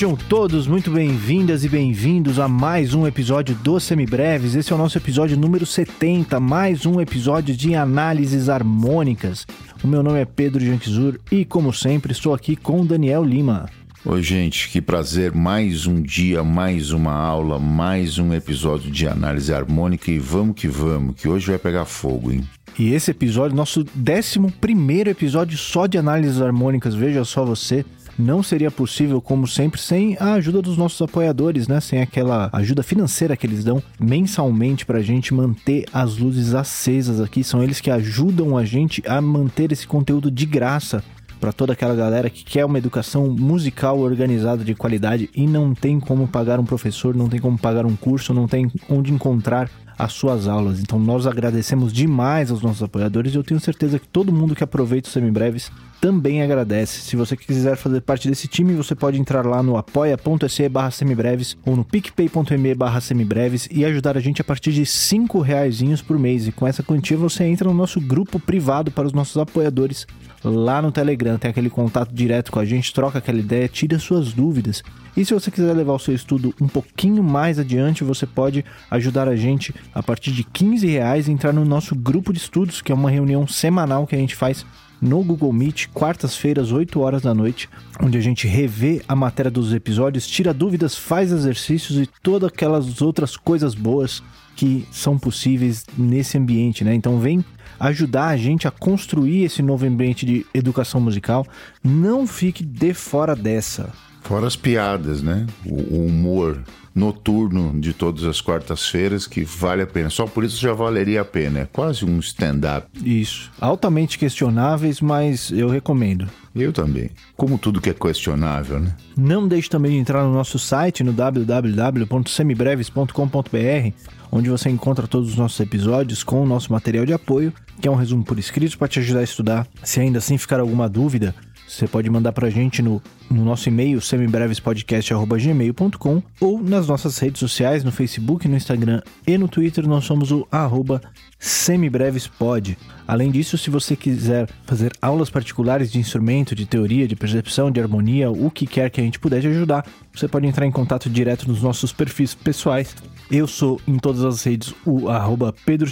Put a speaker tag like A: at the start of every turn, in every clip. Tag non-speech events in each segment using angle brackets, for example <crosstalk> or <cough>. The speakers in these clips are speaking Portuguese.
A: Sejam todos muito bem-vindas e bem-vindos a mais um episódio do Semibreves. Esse é o nosso episódio número 70, mais um episódio de análises harmônicas. O meu nome é Pedro Janquizur e, como sempre, estou aqui com Daniel Lima.
B: Oi, gente, que prazer. Mais um dia, mais uma aula, mais um episódio de análise harmônica e vamos que vamos, que hoje vai pegar fogo, hein?
A: E esse episódio, nosso 11 primeiro episódio só de análises harmônicas, veja só você não seria possível, como sempre, sem a ajuda dos nossos apoiadores, né? Sem aquela ajuda financeira que eles dão mensalmente para a gente manter as luzes acesas aqui. São eles que ajudam a gente a manter esse conteúdo de graça para toda aquela galera que quer uma educação musical organizada de qualidade e não tem como pagar um professor, não tem como pagar um curso, não tem onde encontrar as suas aulas. Então nós agradecemos demais aos nossos apoiadores e eu tenho certeza que todo mundo que aproveita os semibreves também agradece. Se você quiser fazer parte desse time, você pode entrar lá no apoia.se barra semibreves ou no picpay.me barra semibreves e ajudar a gente a partir de 5 reais por mês. E com essa quantia você entra no nosso grupo privado para os nossos apoiadores lá no Telegram. Tem aquele contato direto com a gente, troca aquela ideia, tira suas dúvidas. E se você quiser levar o seu estudo um pouquinho mais adiante, você pode ajudar a gente a partir de 15 reais entrar no nosso grupo de estudos, que é uma reunião semanal que a gente faz no Google Meet, quartas-feiras, 8 horas da noite, onde a gente revê a matéria dos episódios, tira dúvidas, faz exercícios e todas aquelas outras coisas boas que são possíveis nesse ambiente, né? Então vem ajudar a gente a construir esse novo ambiente de educação musical. Não fique de fora dessa.
B: Fora as piadas, né? O, humor noturno de todas as quartas-feiras que vale a pena. Só por isso já valeria a pena. É quase um stand-up.
A: Isso. Altamente questionáveis, mas eu recomendo.
B: Eu também. Como tudo que é questionável, né?
A: Não deixe também de entrar no nosso site no www.semibreves.com.br, onde você encontra todos os nossos episódios com o nosso material de apoio, que é um resumo por escrito para te ajudar a estudar. Se ainda assim ficar alguma dúvida, você pode mandar para a gente no, no nosso e-mail semibrevespodcast.gmail.com ou nas nossas redes sociais, no Facebook, no Instagram e no Twitter, nós somos o arroba semibrevespod. Além disso, se você quiser fazer aulas particulares de instrumento, de teoria, de percepção, de harmonia, o que quer que a gente puder te ajudar, você pode entrar em contato direto nos nossos perfis pessoais eu sou em todas as redes o arroba Pedro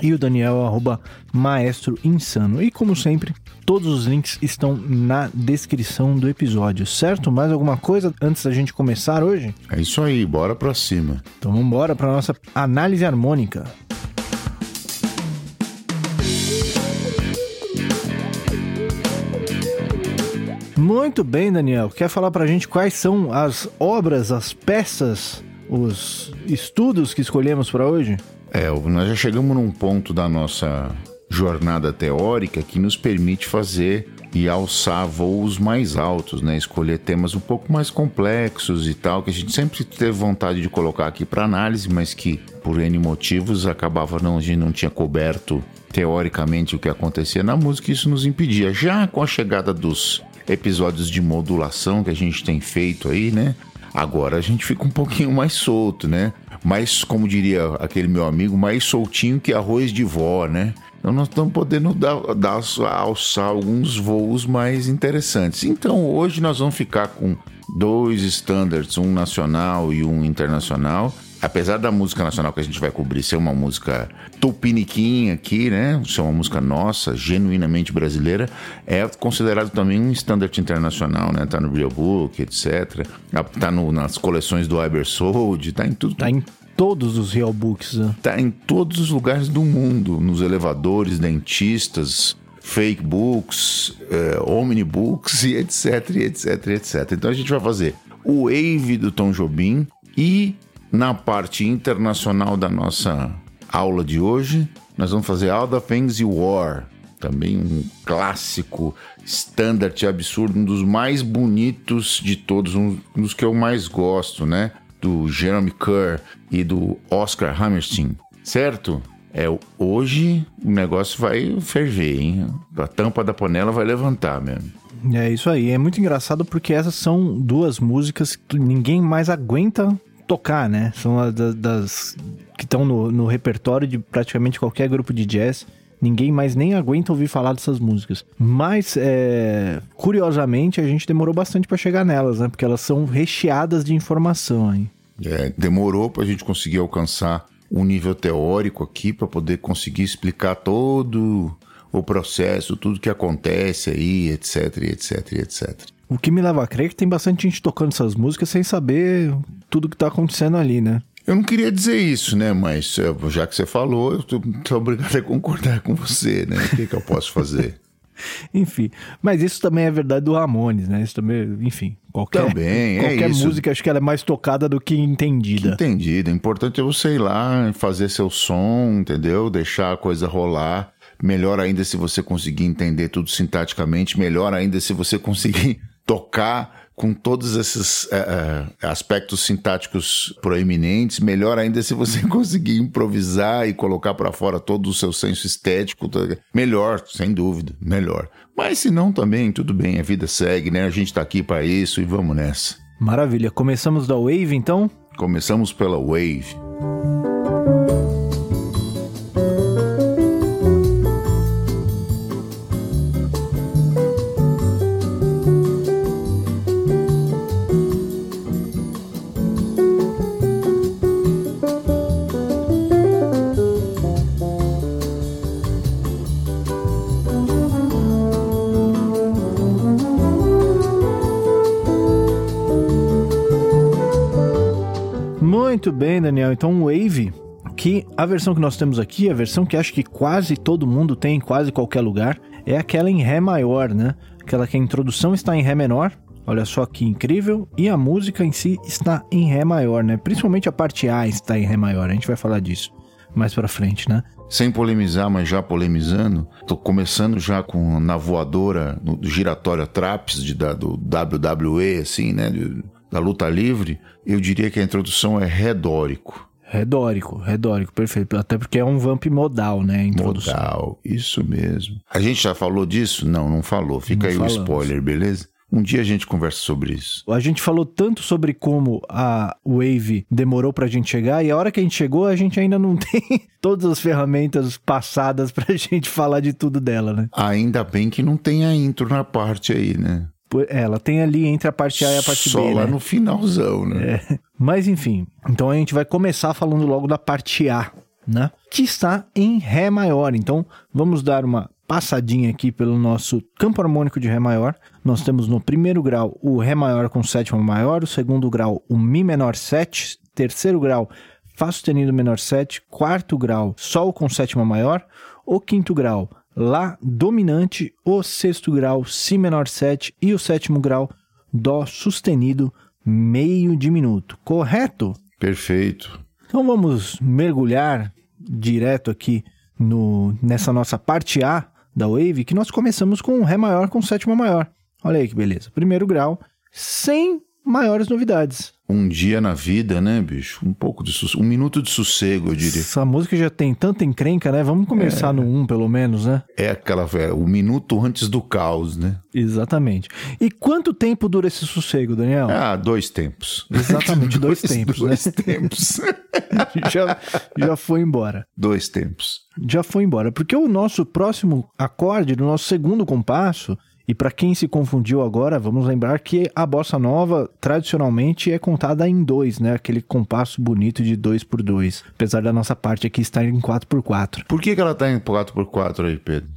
A: e o Daniel arroba Maestro Insano. E como sempre, todos os links estão na descrição do episódio, certo? Mais alguma coisa antes da gente começar hoje?
B: É isso aí, bora pra cima.
A: Então vamos embora pra nossa análise harmônica. Muito bem, Daniel. Quer falar pra gente quais são as obras, as peças os estudos que escolhemos para hoje?
B: É, nós já chegamos num ponto da nossa jornada teórica que nos permite fazer e alçar voos mais altos, né? Escolher temas um pouco mais complexos e tal, que a gente sempre teve vontade de colocar aqui para análise, mas que por N motivos acabava não, a gente não tinha coberto teoricamente o que acontecia na música, e isso nos impedia. Já com a chegada dos episódios de modulação que a gente tem feito aí, né? Agora a gente fica um pouquinho mais solto, né? Mais, como diria aquele meu amigo, mais soltinho que arroz de vó, né? Então nós estamos podendo dar, dar, alçar alguns voos mais interessantes. Então hoje nós vamos ficar com dois standards, um nacional e um internacional apesar da música nacional que a gente vai cobrir ser uma música tupiniquim aqui, né? Ser uma música nossa, genuinamente brasileira, é considerado também um standard internacional, né? Tá no Real Book, etc. Tá no, nas coleções do Ibersold, tá em tudo.
A: Tá em todos os Real Books, né?
B: Tá em todos os lugares do mundo, nos elevadores, dentistas, fake books, eh, omnibooks e etc, etc, etc. Então a gente vai fazer o Wave do Tom Jobim e na parte internacional da nossa aula de hoje, nós vamos fazer All the Things You War, também um clássico, standard absurdo, um dos mais bonitos de todos, um dos que eu mais gosto, né? Do Jeremy Kerr e do Oscar Hammerstein, certo? É, hoje o negócio vai ferver, hein? A tampa da panela vai levantar mesmo.
A: É isso aí. É muito engraçado porque essas são duas músicas que ninguém mais aguenta tocar, né? São das, das que estão no, no, repertório de praticamente qualquer grupo de jazz. Ninguém mais nem aguenta ouvir falar dessas músicas. Mas, é, curiosamente, a gente demorou bastante para chegar nelas, né? Porque elas são recheadas de informação aí.
B: É, demorou para a gente conseguir alcançar um nível teórico aqui para poder conseguir explicar todo o processo, tudo que acontece aí, etc, etc, etc.
A: O que me leva a crer que tem bastante gente tocando essas músicas sem saber tudo que tá acontecendo ali, né?
B: Eu não queria dizer isso, né? Mas eh, já que você falou, eu tô, tô obrigado a concordar com você, né? O que, que eu posso fazer? <laughs>
A: enfim, mas isso também é verdade do Ramones, né? Isso também, enfim, qualquer,
B: também,
A: é qualquer música acho que ela é mais tocada do que entendida.
B: Que entendida. O importante é você ir lá, fazer seu som, entendeu? Deixar a coisa rolar. Melhor ainda se você conseguir entender tudo sintaticamente. Melhor ainda se você conseguir <laughs> tocar com todos esses uh, uh, aspectos sintáticos proeminentes, melhor ainda se você <laughs> conseguir improvisar e colocar para fora todo o seu senso estético, tá melhor, sem dúvida, melhor. Mas se não também, tudo bem, a vida segue, né? A gente tá aqui para isso e vamos nessa.
A: Maravilha. Começamos da Wave então?
B: Começamos pela Wave.
A: Daniel. Então, Wave, que a versão que nós temos aqui, a versão que acho que quase todo mundo tem em quase qualquer lugar, é aquela em Ré maior, né? Aquela que a introdução está em Ré menor. Olha só que incrível. E a música em si está em Ré maior, né? Principalmente a parte A está em Ré maior. A gente vai falar disso mais pra frente, né?
B: Sem polemizar, mas já polemizando, tô começando já com na voadora, no giratório Traps de, da, do WWE, assim, né? Da luta livre, eu diria que a introdução é redórico.
A: Redórico, redórico, perfeito. Até porque é um vamp modal, né? introdução.
B: Modal, isso mesmo. A gente já falou disso? Não, não falou. Fica
A: Não
B: aí
A: falamos.
B: o spoiler, beleza? Um dia a gente conversa sobre isso.
A: A gente falou tanto sobre como a Wave demorou pra gente chegar, e a hora que a gente chegou, a gente ainda não <laughs> tem todas as ferramentas passadas pra <laughs> gente falar de tudo dela, né?
B: Ainda bem que não tem a intro na parte aí, né?
A: É, Ela tem ali entre a parte A e a parte
B: Só
A: B,
B: lá
A: né?
B: no finalzão, né?
A: É. Mas enfim, então a gente vai começar falando logo da parte A, né? Que está em Ré maior. Então vamos dar uma passadinha aqui pelo nosso campo harmônico de Ré maior. Nós temos no primeiro grau o Ré maior com sétima maior, o segundo grau o Mi menor 7, terceiro grau Fá sustenido menor 7, quarto grau Sol com sétima maior, o quinto grau Lá dominante, o sexto grau Si menor 7 e o sétimo grau Dó sustenido meio diminuto, correto?
B: Perfeito.
A: Então vamos mergulhar direto aqui no, nessa nossa parte A da Wave, que nós começamos com Ré maior com sétima maior. Olha aí que beleza. Primeiro grau, sem maiores novidades.
B: Um dia na vida, né, bicho? Um pouco de sossego. Um minuto de sossego, eu diria.
A: Essa música já tem tanta encrenca, né? Vamos começar no 1, pelo menos, né?
B: É aquela, é, o minuto antes do caos, né?
A: Exatamente. E quanto tempo dura esse sossego, Daniel?
B: Ah, dois tempos.
A: Exatamente, <laughs> dois tempos, né?
B: Dois tempos. <laughs>
A: já, já foi embora.
B: dois tempos.
A: já foi embora. Porque o nosso próximo acorde, do nosso segundo compasso, e para quem se confundiu agora, vamos lembrar que a bossa nova tradicionalmente é contada em dois, né? Aquele compasso bonito de dois por dois, apesar da nossa parte aqui estar em 4x4.
B: Por que, que ela tá em 4x4 aí, Pedro?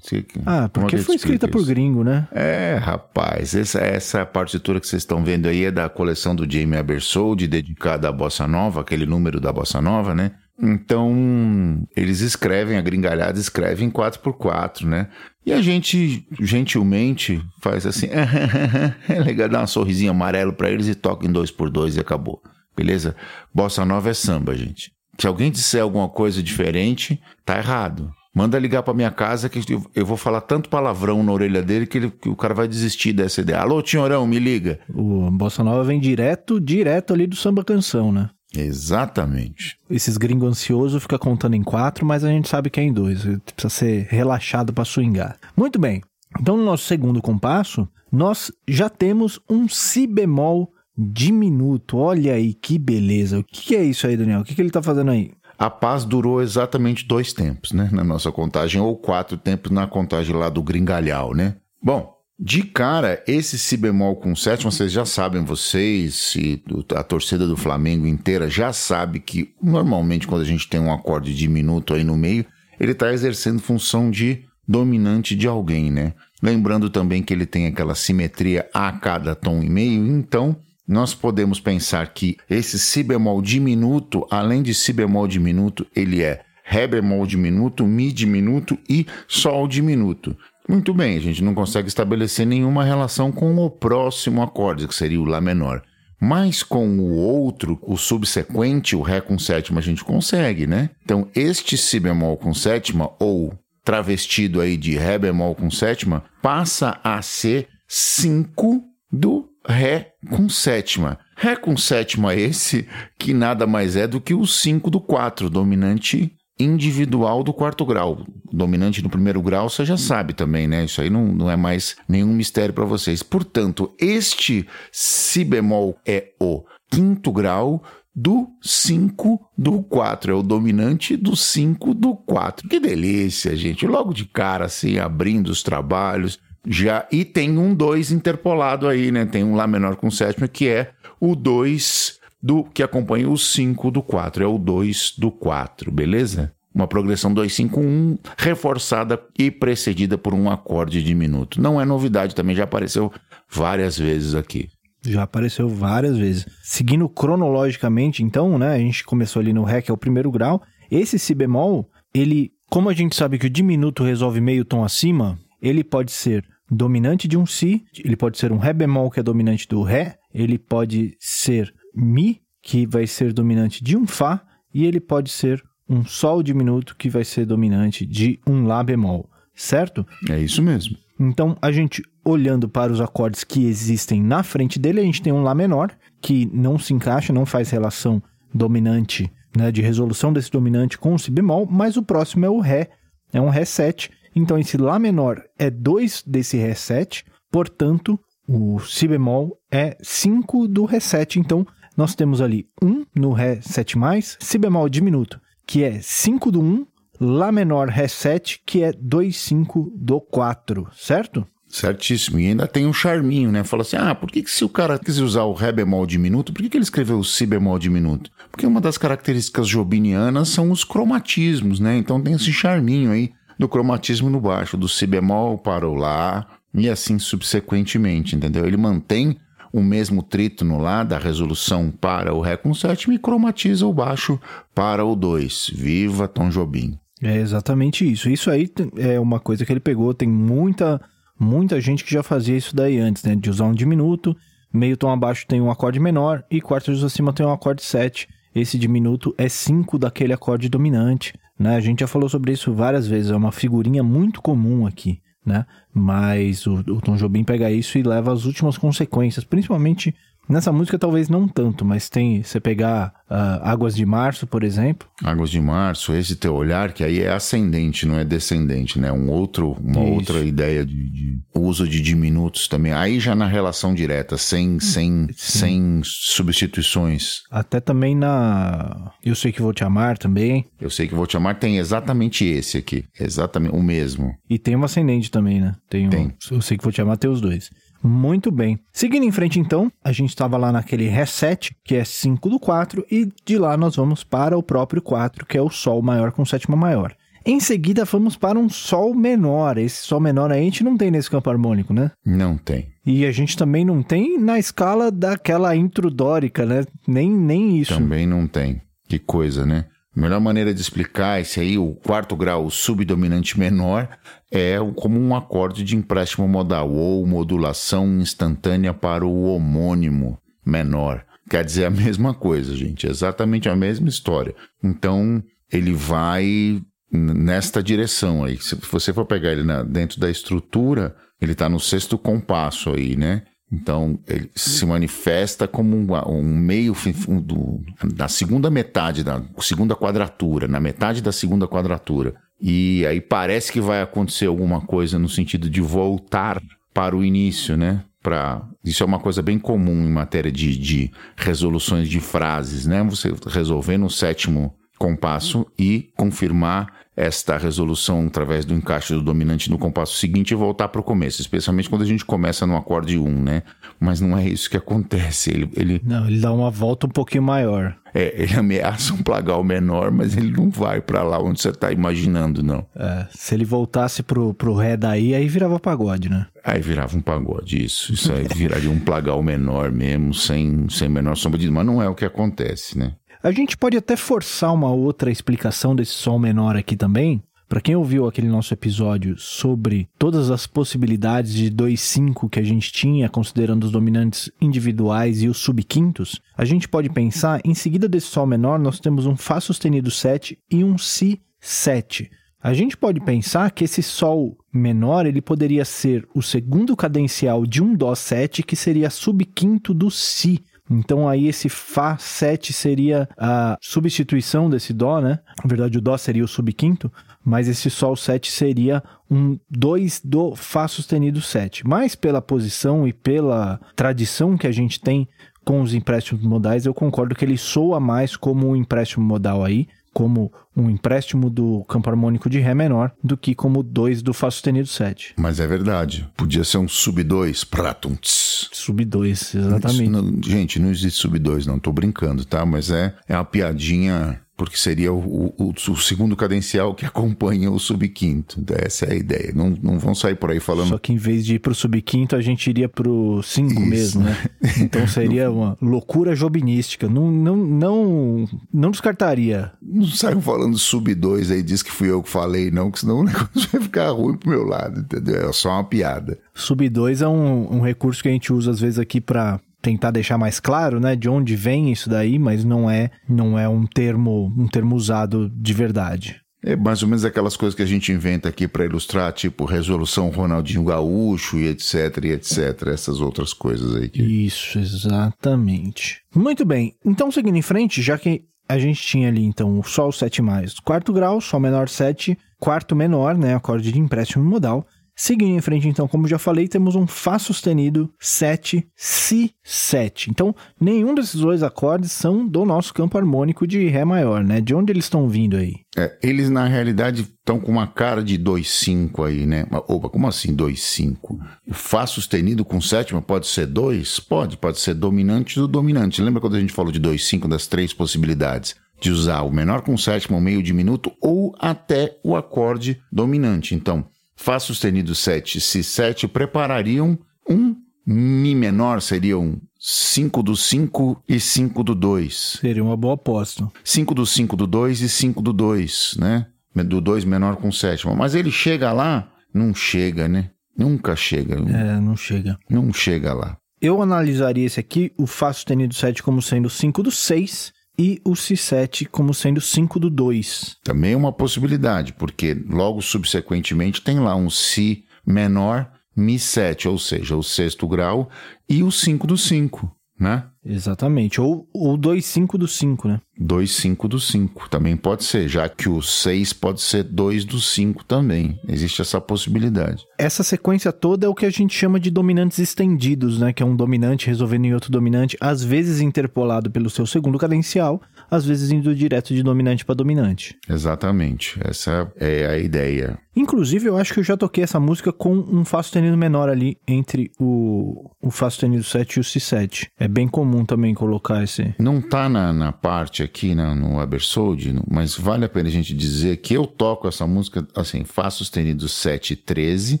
A: Ah,
B: é
A: porque
B: que
A: foi escrita por
B: isso?
A: gringo, né?
B: É, rapaz, essa, essa partitura que vocês estão vendo aí é da coleção do Jamie Abersold, dedicada à Bossa Nova, aquele número da Bossa Nova, né? Então, eles escrevem, a gringalhada escreve em 4x4, né? E a gente, gentilmente, faz assim, <laughs> é legal, dá um sorrisinho amarelo pra eles e toca em 2x2 e acabou. Beleza? Bossa Nova é samba, gente. Se alguém disser alguma coisa diferente, tá errado. Manda ligar pra minha casa que eu- eu vou falar tanto palavrão na orelha dele que, ele- que o cara vai desistir dessa ideia. Alô, Tinhorão, me liga.
A: O Bossa Nova vem direto, direto ali do samba canção, né?
B: Exatamente.
A: Esses gringos ansiosos ficam contando em quatro, mas a gente sabe que é em dois. Precisa ser relaxado para swingar. Muito bem. Então, no nosso segundo compasso, nós já temos um si bemol diminuto. Olha aí que beleza. O que é isso aí, Daniel? O que, ele tá fazendo aí?
B: a paz durou exatamente dois tempos, né? Na nossa contagem, ou quatro tempos na contagem lá do Gringalhal, né? Bom, de cara, esse si bemol com sétima, vocês já sabem, vocês e a torcida do Flamengo inteira já sabe que normalmente quando a gente tem um acorde diminuto aí no meio, ele está exercendo função de dominante de alguém, né? Lembrando também que ele tem aquela simetria a cada tom e meio, então nós podemos pensar que esse si bemol diminuto, além de si bemol diminuto, ele é ré bemol diminuto, mi diminuto e sol diminuto. Muito bem, a gente não consegue estabelecer nenhuma relação com o próximo acorde, que seria o Lá menor. Mas com o outro, o subsequente, o Ré com sétima, a gente consegue, né? Então, este Si bemol com sétima, ou travestido aí de Ré bemol com sétima, passa a ser 5 do Ré com sétima. Ré com sétima esse, que nada mais é do que o 5 do 4, dominante individual do quarto grau. Dominante no primeiro grau, você já sabe também, né? Isso aí não, não é mais nenhum mistério para vocês. Portanto, este Si bemol é o quinto grau do 5 do 4. É o dominante do 5 do 4. Que delícia, gente. Logo de cara, assim, abrindo os trabalhos. Já, e tem um 2 interpolado aí, né? Tem um Lá menor com sétima, que é o 2 do que acompanha o 5 do 4, é o 2 do 4, beleza? Uma progressão 2-5-1 reforçada e precedida por um acorde diminuto. Não é novidade, também já apareceu várias vezes aqui.
A: Já apareceu várias vezes. Seguindo cronologicamente, então, né? A gente começou ali no Ré, que é o primeiro grau. Esse Si bemol, ele, como a gente sabe que o diminuto resolve meio tom acima, ele pode ser dominante de um Si, ele pode ser um Ré bemol, que é dominante do Ré, ele pode ser Mi, que vai ser dominante de um Fá, e ele pode ser um Sol diminuto, que vai ser dominante de um Lá bemol, certo?
B: É isso mesmo.
A: Então, a gente olhando para os acordes que existem na frente dele, a gente tem um Lá menor, que não se encaixa, não faz relação dominante, né, de resolução desse dominante com o Si bemol, mas o próximo é o Ré, é um Ré 7. Então, esse Lá menor é 2 desse Ré 7, portanto, o Si bemol é 5 do Ré 7. Então, nós temos ali 1 no Ré 7, Si bemol diminuto, que é 5 do 1, Lá menor Ré 7, que é 2, 5 do 4, certo?
B: Certíssimo. E ainda tem um charminho, né? Fala assim: ah, por que, que se o cara quis usar o Ré bemol diminuto, por que, que ele escreveu o Si bemol diminuto? Porque uma das características jobinianas são os cromatismos, né? Então tem esse charminho aí do cromatismo no baixo, do Si bemol para o Lá, e assim subsequentemente, entendeu? Ele mantém o mesmo trítono lá da resolução para o Ré com sétima e cromatiza o baixo para o 2. Viva Tom Jobim.
A: É exatamente isso. Isso aí é uma coisa que ele pegou. Tem muita, muita gente que já fazia isso daí antes, né? De usar um diminuto, meio tom abaixo tem um acorde menor e quartos acima tem um acorde 7. Esse diminuto é 5 daquele acorde dominante, né? A gente já falou sobre isso várias vezes, é uma figurinha muito comum aqui né? Mas o, o Tom Jobim pega isso e leva às últimas consequências, principalmente Nessa música talvez não tanto, mas tem, você pegar uh, Águas de Março, por exemplo.
B: Águas de Março, esse teu olhar, que aí é ascendente, não é descendente, né? Um outro, uma Isso. outra ideia de, de, uso de diminutos também. Aí já na relação direta, sem, sem, sem substituições.
A: Até também na Eu Sei Que Vou Te Amar também.
B: Eu Sei Que Vou Te Amar tem exatamente esse aqui, exatamente o mesmo.
A: E tem um ascendente também, né? Tem, um, tem. Eu Sei Que Vou Te Amar tem os dois. Muito bem. Seguindo em frente, então, a gente estava lá naquele reset, que é 5 do 4, e de lá nós vamos para o próprio 4, que é o Sol maior com sétima maior. Em seguida, vamos para um Sol menor. Esse Sol menor aí a gente não tem nesse campo harmônico, né?
B: Não tem.
A: E a gente também não tem na escala daquela introdórica, né? Nem, nem isso.
B: Também não tem. Que coisa, né? Melhor maneira de explicar esse aí, o quarto grau subdominante menor, é como um acorde de empréstimo modal ou modulação instantânea para o homônimo menor. Quer dizer a <laughs> mesma coisa, gente, exatamente a mesma história. Então, ele vai nesta direção aí. Se você for pegar ele na, dentro da estrutura, ele está no sexto compasso aí, né? Então, ele se manifesta como um, um meio um, do, da segunda metade, da segunda quadratura, na metade da segunda quadratura. E aí parece que vai acontecer alguma coisa no sentido de voltar para o início, né? Pra... Isso é uma coisa bem comum em matéria de, de resoluções de frases, né? Você resolvendo o sétimo compasso e confirmar esta resolução através do encaixe do dominante no compasso seguinte e voltar para o começo, especialmente quando a gente começa no acorde 1, né? Mas não é isso que acontece. Ele, ele...
A: Não, ele dá uma volta um pouquinho maior.
B: É, ele ameaça um plagal menor, mas ele não vai para lá onde você está imaginando, não.
A: É, se ele voltasse pro, pro ré daí, aí virava pagode, né?
B: Aí virava um pagode, isso. Isso aí viraria um plagal menor mesmo, sem, sem menor sombra de... Mas não é o que acontece, né?
A: A gente pode até forçar uma outra explicação desse sol menor aqui também. Para quem ouviu aquele nosso episódio sobre todas as possibilidades de 2-5 que a gente tinha, considerando os dominantes individuais e os subquintos, a gente pode pensar, em seguida desse sol menor, nós temos um Fá sustenido 7 e um Si 7. A gente pode pensar que esse Sol menor ele poderia ser o segundo cadencial de um Dó 7, que seria subquinto do Si. Então aí esse Fá 7 seria a substituição desse Dó, né? Na verdade o Dó seria o subquinto, mas esse Sol 7 seria um 2 do Fá sustenido 7. Mas pela posição e pela tradição que a gente tem com os empréstimos modais, eu concordo que ele soa mais como um empréstimo modal aí, como um empréstimo do campo harmônico de Ré menor do que como 2 do Fá sustenido 7.
B: Mas é verdade. Podia ser um sub 2, pratunts.
A: Sub 2, exatamente.
B: Não, gente, não existe sub 2, não. Tô brincando, tá? Mas é, é uma piadinha porque seria o, o, o, segundo cadencial que acompanha o subquinto. Essa é a ideia. Não, não vão sair por aí falando.
A: Só que em vez de ir pro subquinto, a gente iria pro cinco mesmo, né? <laughs> Então seria uma loucura jobinística. Não, não, não, não descartaria.
B: Não saiam falando sub 2 aí, diz que fui eu que falei, não, que senão o <laughs> negócio vai ficar ruim pro meu lado, entendeu? É só uma piada.
A: Sub 2 é um, um recurso que a gente usa às vezes aqui para tentar deixar mais claro, né, de onde vem isso daí, mas não é, não é um termo, um termo usado de verdade.
B: É mais ou menos aquelas coisas que a gente inventa aqui para ilustrar, tipo resolução Ronaldinho Gaúcho e etc, e etc, essas outras coisas aí. Que...
A: Isso, exatamente. Muito bem, então seguindo em frente, já que a gente tinha ali então o Sol 7 mais quarto grau, Sol menor 7, quarto menor, né, acorde de empréstimo modal, Seguindo em frente, então, como já falei, temos um Fá sustenido 7, Si 7. Então, nenhum desses dois acordes são do nosso campo harmônico de Ré maior, né? De onde eles estão vindo aí?
B: É, eles, na realidade, estão com uma cara de 2,5 aí, né? Opa, como assim 2,5? O Fá sustenido com sétima pode ser 2? Pode, pode ser dominante do dominante. Lembra quando a gente falou de 2,5 das três possibilidades? De usar o menor com sétima, o meio diminuto ou até o acorde dominante. Então, Fá sustenido 7, Si 7 preparariam um Mi menor, seriam 5 do 5 e 5 do 2.
A: Seria uma boa aposta.
B: 5 do 5 do 2 e 5 do 2, né? Do 2 menor com sétima. Mas ele chega lá? Não chega, né? Nunca chega.
A: É, não chega.
B: Não chega lá.
A: Eu analisaria esse aqui, o Fá sustenido 7, como sendo 5 do 6 e o Si7 como sendo 5 do 2.
B: Também é uma possibilidade, porque logo subsequentemente tem lá um Si menor, Mi7, ou seja, o sexto grau, e o 5 do 5, né?
A: Exatamente. Ou, ou 2, 5 do 5, né?
B: 2, 5 do 5. Também pode ser, já que o 6 pode ser 2 do 5 também. Existe essa possibilidade.
A: Essa sequência toda é o que a gente chama de dominantes estendidos, né? Que é um dominante resolvendo em outro dominante, às vezes interpolado pelo seu segundo cadencial, às vezes indo direto de dominante para dominante.
B: Exatamente. Essa é a ideia.
A: Inclusive, eu acho que eu já toquei essa música com um Fá sustenido menor ali entre o, o Fá sustenido 7 e o Si7. É bem comum também colocar esse.
B: Não tá na, na parte aqui né, no Ebersole, mas vale a pena a gente dizer que eu toco essa música assim, Fá sustenido 7 e 13,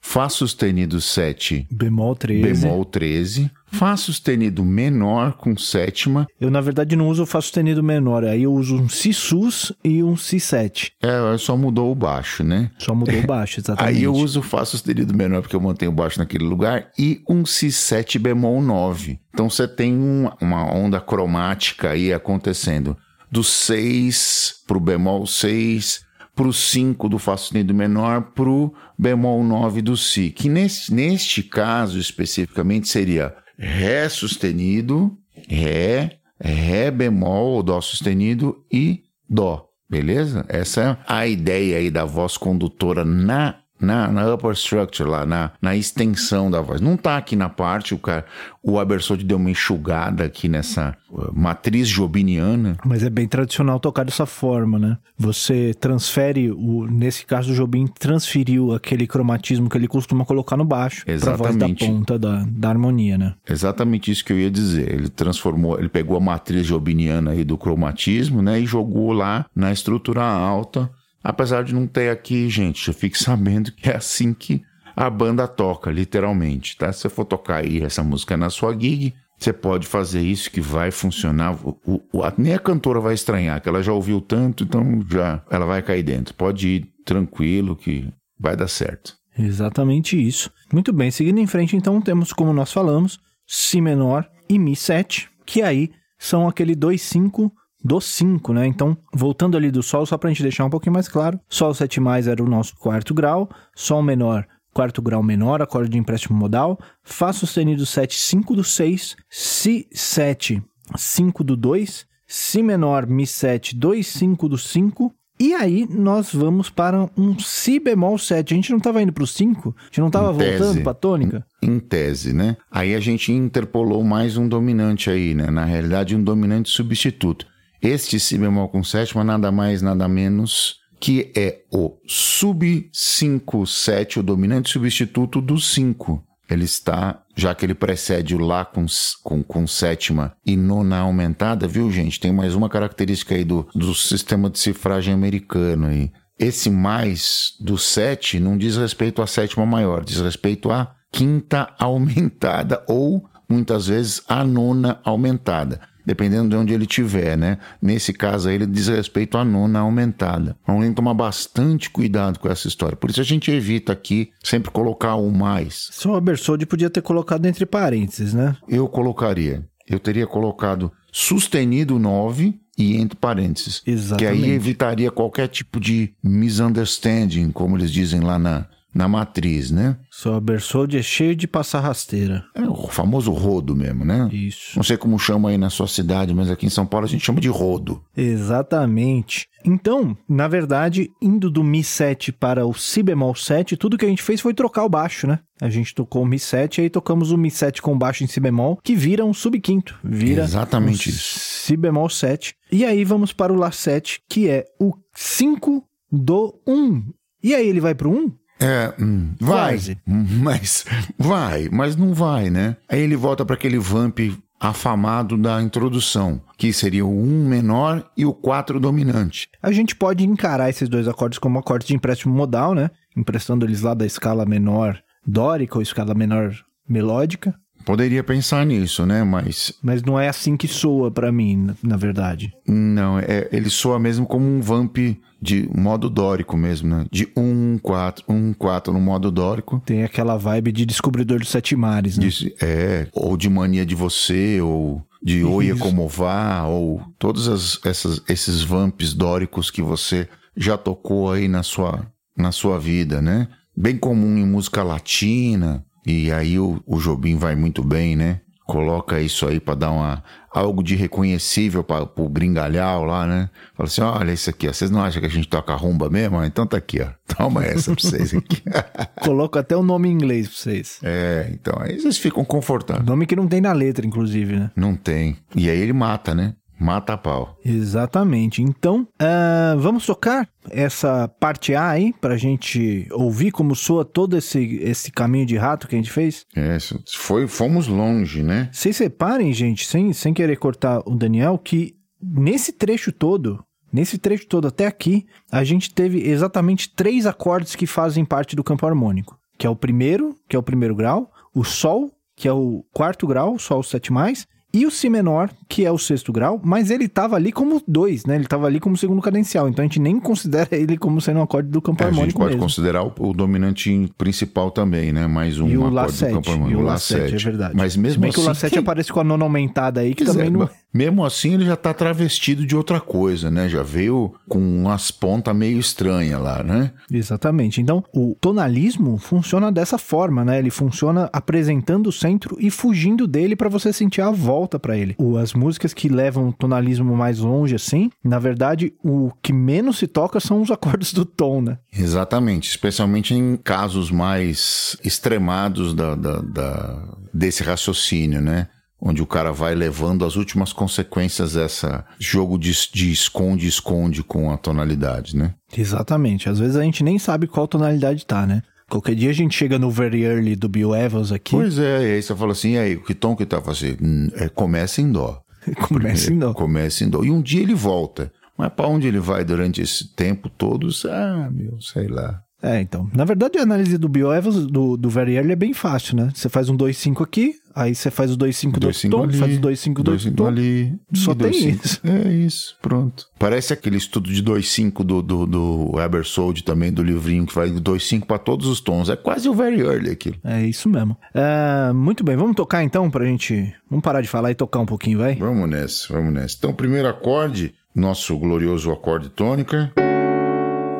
B: Fá sustenido 7
A: bemol 13,
B: bemol 13 Fá sustenido menor com sétima.
A: Eu, na verdade, não uso Fá sustenido menor. Aí eu uso um Si sus e um Si 7.
B: É, só mudou o baixo, né?
A: Só mudou o <laughs> baixo, exatamente.
B: Aí eu uso Fá sustenido menor porque eu mantenho o baixo naquele lugar e um Si 7 bemol 9. Então você tem um, uma onda cromática aí acontecendo. Do 6 pro bemol 6, pro 5 do Fá sustenido menor pro bemol 9 do Si. Que nesse, neste caso especificamente seria Ré sustenido, Ré, Ré bemol, Dó sustenido e Dó. Beleza? Essa é a ideia aí da voz condutora na na, na upper structure lá, na, na extensão da voz. Não tá aqui na parte, o cara, o Abersold deu uma enxugada aqui nessa uh, matriz jobiniana.
A: Mas é bem tradicional tocar dessa forma, né? Você transfere, o, nesse caso o Jobim transferiu aquele cromatismo que ele costuma colocar no baixo para voz da ponta da, da harmonia, né?
B: Exatamente isso que eu ia dizer. Ele transformou, ele pegou a matriz jobiniana aí do cromatismo, né, e jogou lá na estrutura alta Apesar de não ter aqui, gente, já fique sabendo que é assim que a banda toca, literalmente, tá? Se você for tocar aí essa música na sua gig, você pode fazer isso que vai funcionar. O, o, a, nem a cantora vai estranhar, que ela já ouviu tanto, então já ela vai cair dentro. Pode ir tranquilo que vai dar certo.
A: Exatamente isso. Muito bem, seguindo em frente, então temos, como nós falamos, Si menor e Mi 7, que aí são aquele 2, 5 do 5, né? Então, voltando ali do Sol, só para a gente deixar um pouquinho mais claro, Sol 7 mais era o nosso quarto grau, Sol menor, quarto grau menor, acorde de empréstimo modal, Fá sustenido 7, 5 do 6, Si 7, 5 do 2, Si menor, Mi 7, 2, 5 do 5, e aí nós vamos para um Si bemol 7. A gente não estava indo para o 5? A gente não estava voltando para a tônica?
B: Em, em, tese, né? Aí a gente interpolou mais um dominante aí, né? Na realidade, um dominante substituto. Este si bemol com sétima nada mais, nada menos que é o sub 5 7, o dominante substituto do 5. Ele está, já que ele precede o Lá com, com, com sétima e nona aumentada, viu, gente? Tem mais uma característica aí do, do sistema de cifragem americano aí. Esse mais do 7 não diz respeito à sétima maior, diz respeito à quinta <laughs> aumentada ou muitas vezes à nona aumentada dependendo de onde ele estiver, né? Nesse caso aí, ele diz respeito à nona aumentada. Então, tem que tomar bastante cuidado com essa história. Por isso a gente evita aqui sempre colocar o mais.
A: Só o Abersold podia ter colocado entre parênteses, né?
B: Eu colocaria. Eu teria colocado sustenido 9 e entre parênteses.
A: Exatamente.
B: Que aí evitaria qualquer tipo de misunderstanding, como eles dizem lá na, na matriz, né?
A: Só Bersold é cheio de passar rasteira.
B: É o famoso rodo mesmo, né?
A: Isso.
B: Não sei como chama aí na sua cidade, mas aqui em São Paulo a gente chama de rodo.
A: Exatamente. Então, na verdade, indo do Mi 7 para o Si bemol 7, tudo que a gente fez foi trocar o baixo, né? A gente tocou o Mi 7 e aí tocamos o Mi 7 com baixo em Si bemol, que vira um subquinto. Vira
B: Exatamente
A: um
B: isso.
A: Si bemol 7. E aí vamos para o Lá 7, que é o 5 do 1. E aí ele vai para o 1?
B: É, hum, vai, Quase. mas vai, mas não vai, né? Aí ele volta para aquele vamp afamado da introdução, que seria o 1 menor e o 4 dominante.
A: A gente pode encarar esses dois acordes como acordes de empréstimo modal, né? Emprestando eles lá da escala menor dórica ou escala menor melódica.
B: Poderia pensar nisso, né? Mas.
A: Mas não é assim que soa para mim, na verdade.
B: Não, é, ele soa mesmo como um vamp de modo dórico mesmo, né? De 1, 4, 1, 4 no modo dórico.
A: Tem aquela vibe de descobridor dos sete mares, né?
B: De, é, ou de mania de você, ou de Oia como vá, ou todos as, essas, esses vamps dóricos que você já tocou aí na sua, na sua vida, né? Bem comum em música latina, e aí o, o Jobim vai muito bem, né? Coloca isso aí para dar uma, algo de reconhecível para o gringalhal lá, né? Fala assim: olha isso aqui, ó. vocês não acham que a gente toca rumba mesmo? Então tá aqui, ó. <laughs> Toma essa pra vocês aqui. <laughs>
A: Coloca até o nome em inglês pra vocês.
B: É, então aí vocês ficam confortáveis.
A: Nome que não tem na letra, inclusive, né?
B: Não tem. E aí ele mata, né? Mata a pau.
A: Exatamente. Então, uh, vamos tocar essa parte A aí, pra gente ouvir como soa todo esse, esse caminho de rato que a gente fez?
B: É, foi, fomos longe, né?
A: Vocês reparem, gente, sem, sem querer cortar o Daniel, que nesse trecho todo, nesse trecho todo até aqui, a gente teve exatamente três acordes que fazem parte do campo harmônico. Que é o primeiro, que é o primeiro grau, o Sol, que é o quarto grau, Sol 7+, e o Si menor, que é o sexto grau, mas ele estava ali como dois, né? Ele estava ali como segundo cadencial, então a gente nem considera <laughs> ele como sendo um acorde do campo é, harmônico. A gente
B: pode
A: mesmo.
B: considerar o, o, dominante principal também, né? Mais um
A: e o
B: acorde
A: Lá 7,
B: do campo harmônico.
A: E o Lá 7, é verdade.
B: Mas mesmo
A: Se bem
B: assim,
A: que o Lá 7 tem... aparece com a nona aumentada aí, que <laughs> também não.
B: Mesmo assim ele já está travestido de outra coisa, né? Já veio com umas pontas meio estranhas lá, né?
A: Exatamente. Então, o tonalismo funciona dessa forma, né? Ele funciona apresentando o centro e fugindo dele para você sentir a volta para ele. O, as músicas que levam o tonalismo mais longe, assim, na verdade, o que menos se toca são os acordes do tom, né?
B: Exatamente, especialmente em casos mais extremados da, da, da desse raciocínio, né? Onde o cara vai levando as últimas consequências dessa jogo de esconde-esconde com a tonalidade, né?
A: Exatamente. Às vezes a gente nem sabe qual tonalidade tá, né? Qualquer dia a gente chega no Very Early do Bill Evans aqui.
B: Pois é, e aí você fala assim, e aí, que tom que tá fazendo? Hum, é, começa em dó. <laughs>
A: começa em dó.
B: Começa em dó. E um dia ele volta. Mas para onde ele vai durante esse tempo todo? Ah, meu, sei lá.
A: É, então. Na verdade, a análise do Bill Evans, do, do Very Early, é bem fácil, né? Você faz um 2-5 aqui, aí você faz o 2-5 do tom, ali, faz o 2-5 do tom.
B: ali.
A: Só tem isso.
B: É isso, pronto. Parece aquele estudo de 2-5 do, do, do Ebersold também, do livrinho, que faz 2-5 para todos os tons. É quase o Very Early aquilo.
A: É isso mesmo. É, muito bem, vamos tocar então pra gente... Vamos parar de falar e tocar um pouquinho, vai?
B: Vamos nessa, vamos nessa. Então, primeiro acorde, nosso glorioso acorde tônica.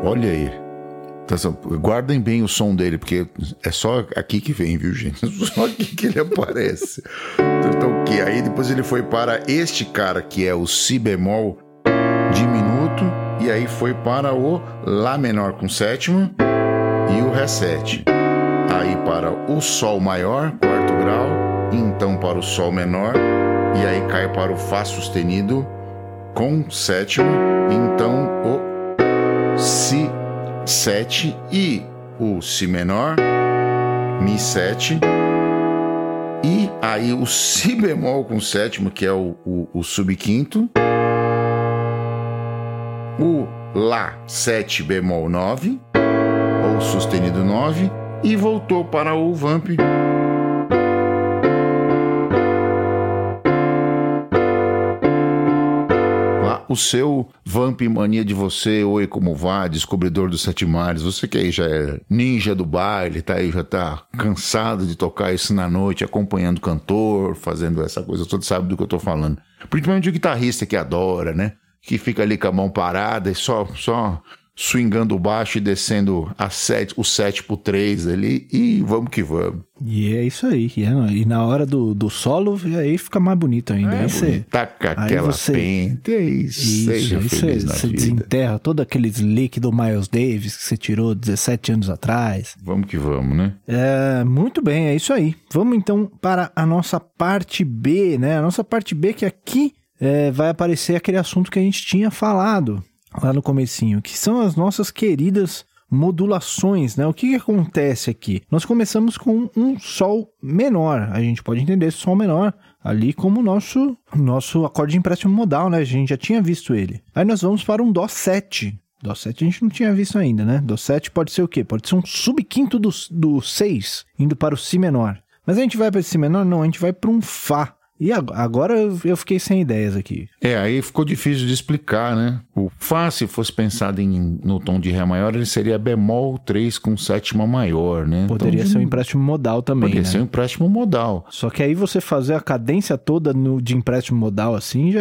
B: Olha aí. Então, guardem bem o som dele, porque é só aqui que vem, viu, gente? <laughs> Só aqui que ele aparece. Então, que aí depois ele foi para este cara que é o si bemol diminuto e aí foi para o lá menor com sétima e o ré 7. Aí para o sol maior, quarto grau, então para o sol menor e aí cai para o fá sustenido com sétima, então o 7 e o Si menor, Mi 7 e aí o Si bemol com sétimo, que é o, o, o subquinto, o Lá 7 bemol 9, ou sustenido 9, e voltou para o Vamp o seu Vamp Mania de você, Oi Como Vai, Descobridor dos Sete Mares, você que aí já é ninja do baile, tá aí, já tá cansado de tocar isso na noite, acompanhando o cantor, fazendo essa coisa toda, sabe do que eu tô falando. Principalmente o guitarrista que adora, né? Que fica ali com a mão parada e só, só swingando baixo e descendo a sete, o 7 por 3 ali e vamos que vamos.
A: E é isso aí. E, é, e na hora do, do solo, aí fica mais bonito ainda. É, aí você
B: taca aquela você, pente, é isso. Isso, aí você,
A: você desenterra todo aquele slick do Miles Davis que você tirou 17 anos atrás.
B: Vamos que vamos, né?
A: É, muito bem, é isso aí. Vamos então para a nossa parte B, né? A nossa parte B que aqui é, vai aparecer aquele assunto que a gente tinha falado lá no comecinho, que são as nossas queridas modulações, né? O que, que, acontece aqui? Nós começamos com um sol menor. A gente pode entender esse sol menor ali como nosso nosso acorde de empréstimo modal, né? A gente já tinha visto ele. Aí nós vamos para um dó 7. Dó 7 a gente não tinha visto ainda, né? Dó 7 pode ser o quê? Pode ser um subquinto do, do 6, indo para o si menor. Mas a gente vai para esse si menor? Não, a gente vai para um fá. E agora eu fiquei sem ideias aqui.
B: É, aí ficou difícil de explicar, né? O Fá, se fosse pensado em, no tom de Ré maior, ele seria bemol 3 com sétima maior, né?
A: Poderia
B: então,
A: ser um empréstimo modal também.
B: Poderia
A: né?
B: ser um empréstimo modal.
A: Só que aí você fazer a cadência toda no, de empréstimo modal assim já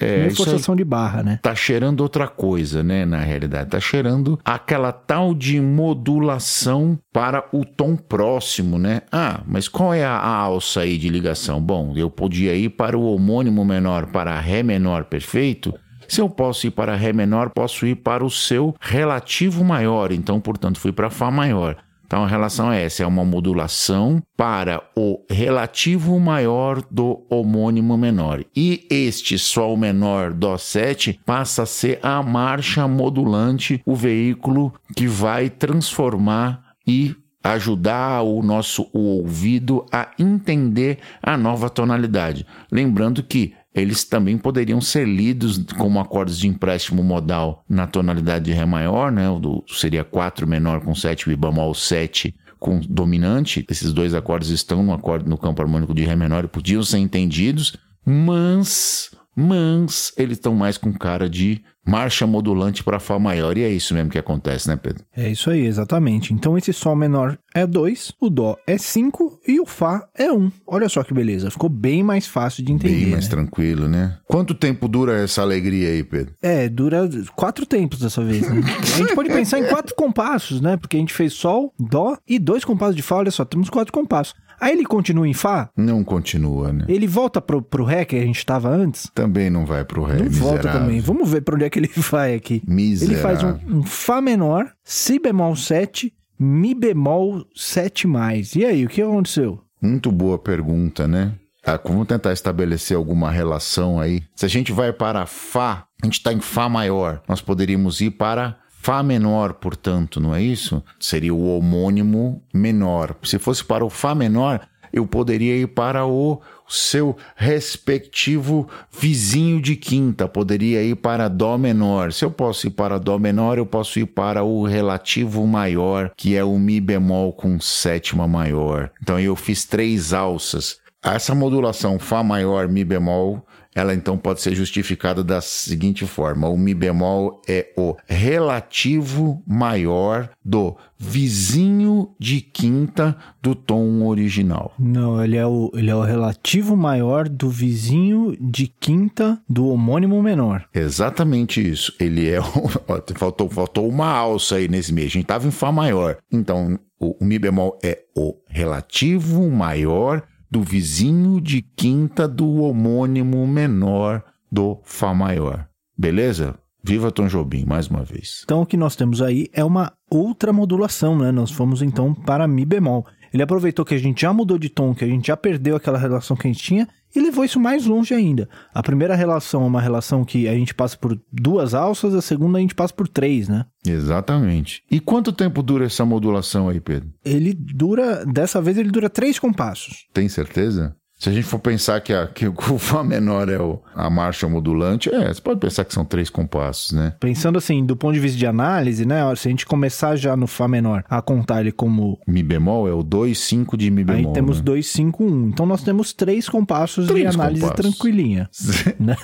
A: é, é forçação de barra, né?
B: Tá cheirando outra coisa, né? Na realidade, tá cheirando aquela tal de modulação para o tom próximo, né? Ah, mas qual é a alça aí de ligação? Bom, eu podia ir para o homônimo menor, para Ré menor perfeito. Se eu posso ir para Ré menor, posso ir para o seu relativo maior. Então, portanto, fui para Fá maior. Então a relação é essa, é uma modulação para o relativo maior do homônimo menor. E este Sol menor Dó 7 passa a ser a marcha modulante, o veículo que vai transformar e ajudar o nosso o ouvido a entender a nova tonalidade. Lembrando que eles também poderiam ser lidos como acordes de empréstimo modal na tonalidade de Ré maior, né? Do, seria 4 menor com 7 bemol 7 com dominante. Esses dois acordes estão no acorde no campo harmônico de Ré menor e podiam ser entendidos, mas mas eles estão mais com cara de marcha modulante para Fá maior. E é isso mesmo que acontece, né, Pedro?
A: É isso aí, exatamente. Então esse Sol menor é 2, o Dó é 5 e o Fá é 1. Olha só que beleza, ficou bem mais fácil de entender.
B: Bem mais
A: né?
B: tranquilo, né? Quanto tempo dura essa alegria aí, Pedro?
A: É, dura quatro tempos dessa vez, né? a gente pode pensar em quatro compassos, né? Porque a gente fez Sol, Dó e dois compassos de Fá, olha só, temos quatro compassos. Aí ele continua em Fá,
B: Não continua, né?
A: ele volta pro, pro Ré que a gente estava antes.
B: Também não vai pro ré,
A: Não volta
B: miserável.
A: também. Vamos ver pra onde é que ele <laughs> vai aqui. Ele faz
B: Miserável.
A: um, um Fá menor, Si bemol 7, Mi bemol 7 mais. E aí, o que aconteceu?
B: Muito boa pergunta, né? Ah, vamos tentar estabelecer alguma relação aí. Se a gente vai para Fá, a gente está em Fá maior, nós poderíamos ir para Fá menor, portanto, não é isso? Seria o homônimo menor. Se fosse para o Fá menor, eu poderia ir para o seu respectivo vizinho de quinta, poderia ir para Dó menor. Se eu posso ir para Dó menor, eu posso ir para o relativo maior, que é o Mi bemol com sétima maior. Então eu fiz três alças. Essa modulação Fá maior, Mi bemol, ela então pode ser justificada da seguinte forma: o Mi bemol é o relativo maior do vizinho de quinta do tom original.
A: Não, ele é, o, ele é o relativo maior do vizinho de quinta do homônimo menor.
B: Exatamente isso. Ele é. o- <laughs> ó, faltou, faltou uma alça aí nesse mês. A gente estava em Fá maior. Então, o, o Mi bemol é o relativo maior do vizinho de quinta do homônimo menor do Fá maior. Beleza? Viva Tom Jobim, mais uma vez.
A: Então o que nós temos aí é uma outra modulação, né? Nós fomos então para Mi bemol. Ele aproveitou que a gente já mudou de tom, que a gente já perdeu aquela relação que a gente tinha e levou isso mais longe ainda. A primeira relação é uma relação que a gente passa por duas alças, a segunda a gente passa por três, né?
B: Exatamente. E quanto tempo dura essa modulação aí, Pedro?
A: Ele dura, dessa vez ele dura três compassos.
B: Tem certeza? Se a gente for pensar que, a, que o <laughs> Fá menor é o- a marcha modulante, é, você pode pensar que são três compassos, né?
A: Pensando assim, do ponto de vista de análise, né? Se a gente começar já no Fá menor a contar ele como.
B: Mi bemol é o 2, 5 de Mi bemol.
A: Aí temos
B: né?
A: 2, 5, 1. Então nós temos três compassos de
B: Três
A: análise
B: compassos.
A: tranquilinha. <laughs> né?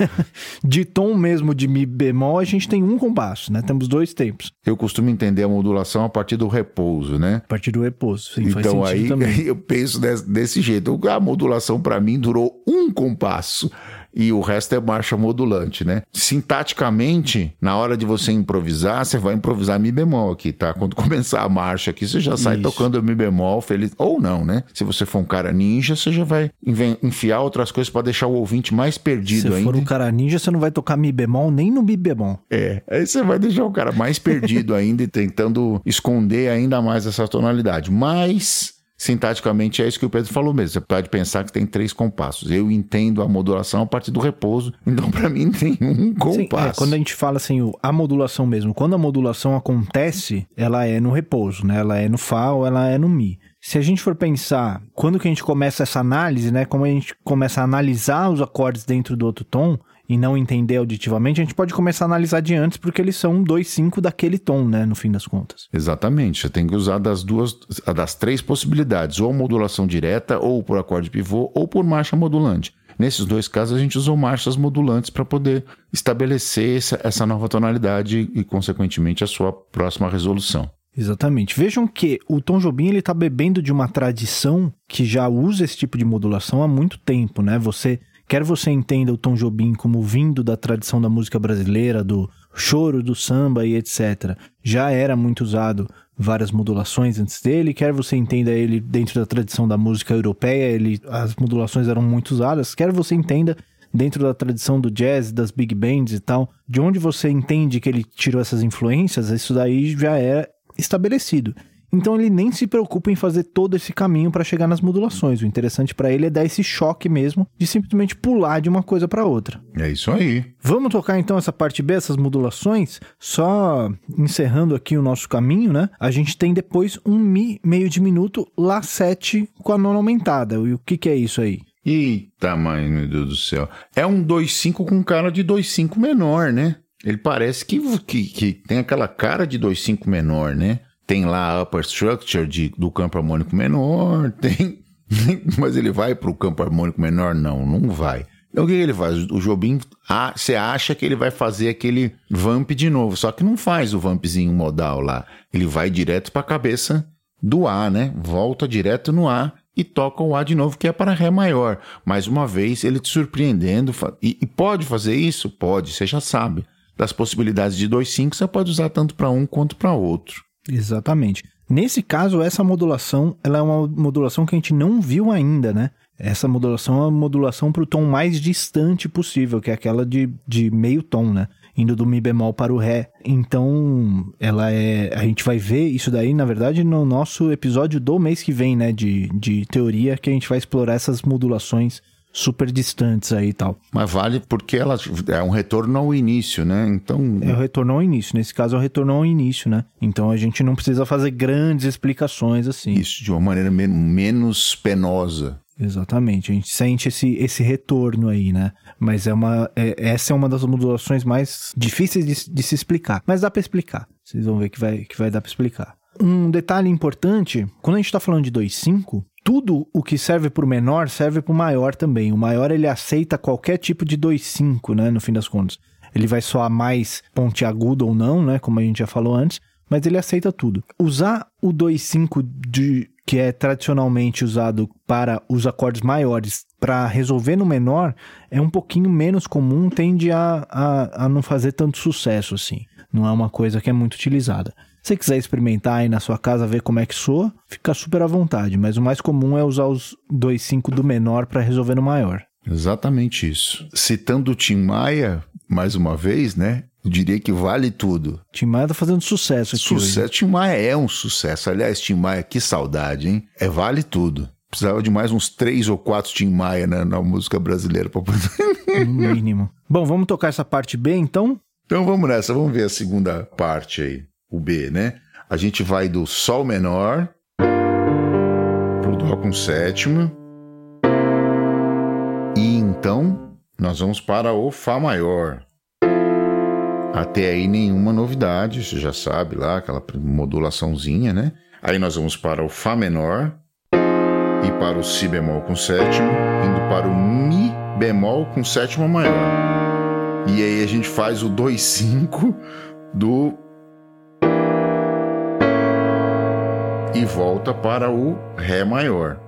A: De tom mesmo de Mi bemol, a gente tem um compasso, né? Temos dois tempos.
B: Eu costumo entender a modulação a partir do repouso, né?
A: A partir do repouso. Sim,
B: então aí
A: também. <laughs>
B: eu penso desse, desse jeito. A modulação para mim durou um compasso e o resto é marcha modulante, né? Sintaticamente, na hora de você improvisar, você vai improvisar mi bemol aqui, tá? Quando <laughs> começar a marcha aqui, você já sai
A: Isso.
B: tocando mi bemol feliz ou não, né? Se você for um cara ninja, você já vai enfiar outras coisas para deixar o ouvinte mais
A: Se
B: perdido ainda.
A: for um cara ninja, você não vai tocar Mi bemol nem no Mi bemol.
B: É, aí você vai deixar o cara mais perdido <laughs> ainda e tentando esconder ainda mais essa tonalidade. Mas, sintaticamente, é isso que o Pedro falou mesmo. Você pode pensar que tem três compassos. Eu entendo a modulação a partir do repouso, então para mim tem um
A: Sim,
B: compasso.
A: é, quando a gente fala assim, a modulação mesmo, quando a modulação acontece, ela é no repouso, né? Ela é no Fá ou ela é no Mi. Se a gente for pensar, quando que a gente começa essa análise, né? Como a gente começa a analisar os acordes dentro do outro tom e não entender auditivamente, a gente pode começar a analisar de antes porque eles são um, dois, cinco daquele tom, né? No fim das contas.
B: Exatamente, você tem que usar das duas, das três possibilidades, ou modulação direta, ou por acorde pivô, ou por marcha modulante. Nesses dois casos, a gente usou marchas modulantes para poder estabelecer essa, essa nova tonalidade e, consequentemente, a sua próxima resolução.
A: Exatamente. Vejam que o Tom Jobim ele está bebendo de uma tradição que já usa esse tipo de modulação há muito tempo, né? Você quer você entenda o Tom Jobim como vindo da tradição da música brasileira, do choro, do samba e etc. Já era muito usado várias modulações antes dele, quer você entenda ele dentro da tradição da música europeia, ele as modulações eram muito usadas, quer você entenda dentro da tradição do jazz, das big bands e tal, de onde você entende que ele tirou essas influências, isso daí já é estabelecido. Então ele nem se preocupa em fazer todo esse caminho para chegar nas modulações. O interessante para ele é dar esse choque mesmo de simplesmente pular de uma coisa para outra.
B: É isso aí.
A: Vamos tocar então essa parte B, essas modulações? Só encerrando aqui o nosso caminho, né? A gente tem depois um Mi meio diminuto Lá 7 com a nona aumentada. E o que, que é isso aí?
B: Eita, mãe, meu Deus do céu. É um 2,5 com cara de 2,5 menor, né? Ele parece que, que, que tem aquela cara de 2,5 menor, né? Tem lá a upper structure de, do campo harmônico menor, <laughs> tem. Mas ele vai para o campo harmônico menor? Não, não vai. Então o que ele faz? O Jobim, você acha que ele vai fazer aquele vamp de novo, só que não faz o vampzinho modal lá. Ele vai direto para a cabeça do A, né? Volta direto no A e toca o A de novo, que é para Ré maior. Mais uma vez, ele te surpreendendo. E, e pode fazer isso? Pode, você já sabe. Das possibilidades de 2,5, você pode usar tanto para um quanto para outro.
A: Exatamente. Nesse caso, essa modulação ela é uma modulação que a gente não viu ainda, né? Essa modulação é uma modulação para o tom mais distante possível, que é aquela de, de meio tom, né? Indo do Mi bemol para o Ré. Então, ela é. A gente vai ver isso daí, na verdade, no nosso episódio do mês que vem, né? De, de teoria, que a gente vai explorar essas modulações super distantes aí e tal.
B: Mas vale porque ela é um retorno ao início, né? Então.
A: É o retorno ao início. Nesse caso, é o retorno ao início, né? Então a gente não precisa fazer grandes explicações assim.
B: Isso, de uma maneira men menos penosa.
A: Exatamente, a gente sente esse, esse retorno aí, né? Mas é uma, é, essa é uma das modulações mais difíceis de, de se explicar. Mas dá para explicar. Vocês vão ver que vai, que vai dar para explicar. Um detalhe importante, quando a gente está falando de 2.5, tudo o que serve para o menor serve para o maior também. O maior ele aceita qualquer tipo de 2.5, né? No fim das contas. Ele vai soar mais pontiagudo ou não, né? Como a gente já falou antes mas ele aceita tudo. Usar o 2.5 de que é tradicionalmente usado para os acordes maiores para resolver no menor é um pouquinho menos comum, tende a, a, a não fazer tanto sucesso assim. Não é uma coisa que é muito utilizada. Se você quiser experimentar aí na sua casa, ver como é que soa, fica super à vontade. Mas o mais comum é usar os 2.5 do menor para resolver no maior.
B: Exatamente isso. Citando o Tim Maia, mais uma vez, né? Eu diria que vale tudo.
A: Tim Maia tá fazendo sucesso aqui
B: Sucesso.
A: Hoje.
B: Tim Maia é um sucesso. Aliás, Tim Maia, que saudade, hein? É vale tudo. Precisava de mais uns três ou quatro Tim Maia né, na música brasileira para poder. <laughs>
A: No mínimo. Bom, vamos tocar essa parte B então?
B: Então vamos nessa, vamos ver a segunda parte aí, o B, né? A gente vai do Sol menor pro Dó com sétima. E então nós vamos para o Fá maior. Até aí nenhuma novidade, você já sabe lá, aquela modulaçãozinha, né? Aí nós vamos para o Fá menor e para o Si bemol com sétima, indo para o Mi bemol com sétima maior. E aí a gente faz o 2,5 do. E volta para o Ré maior.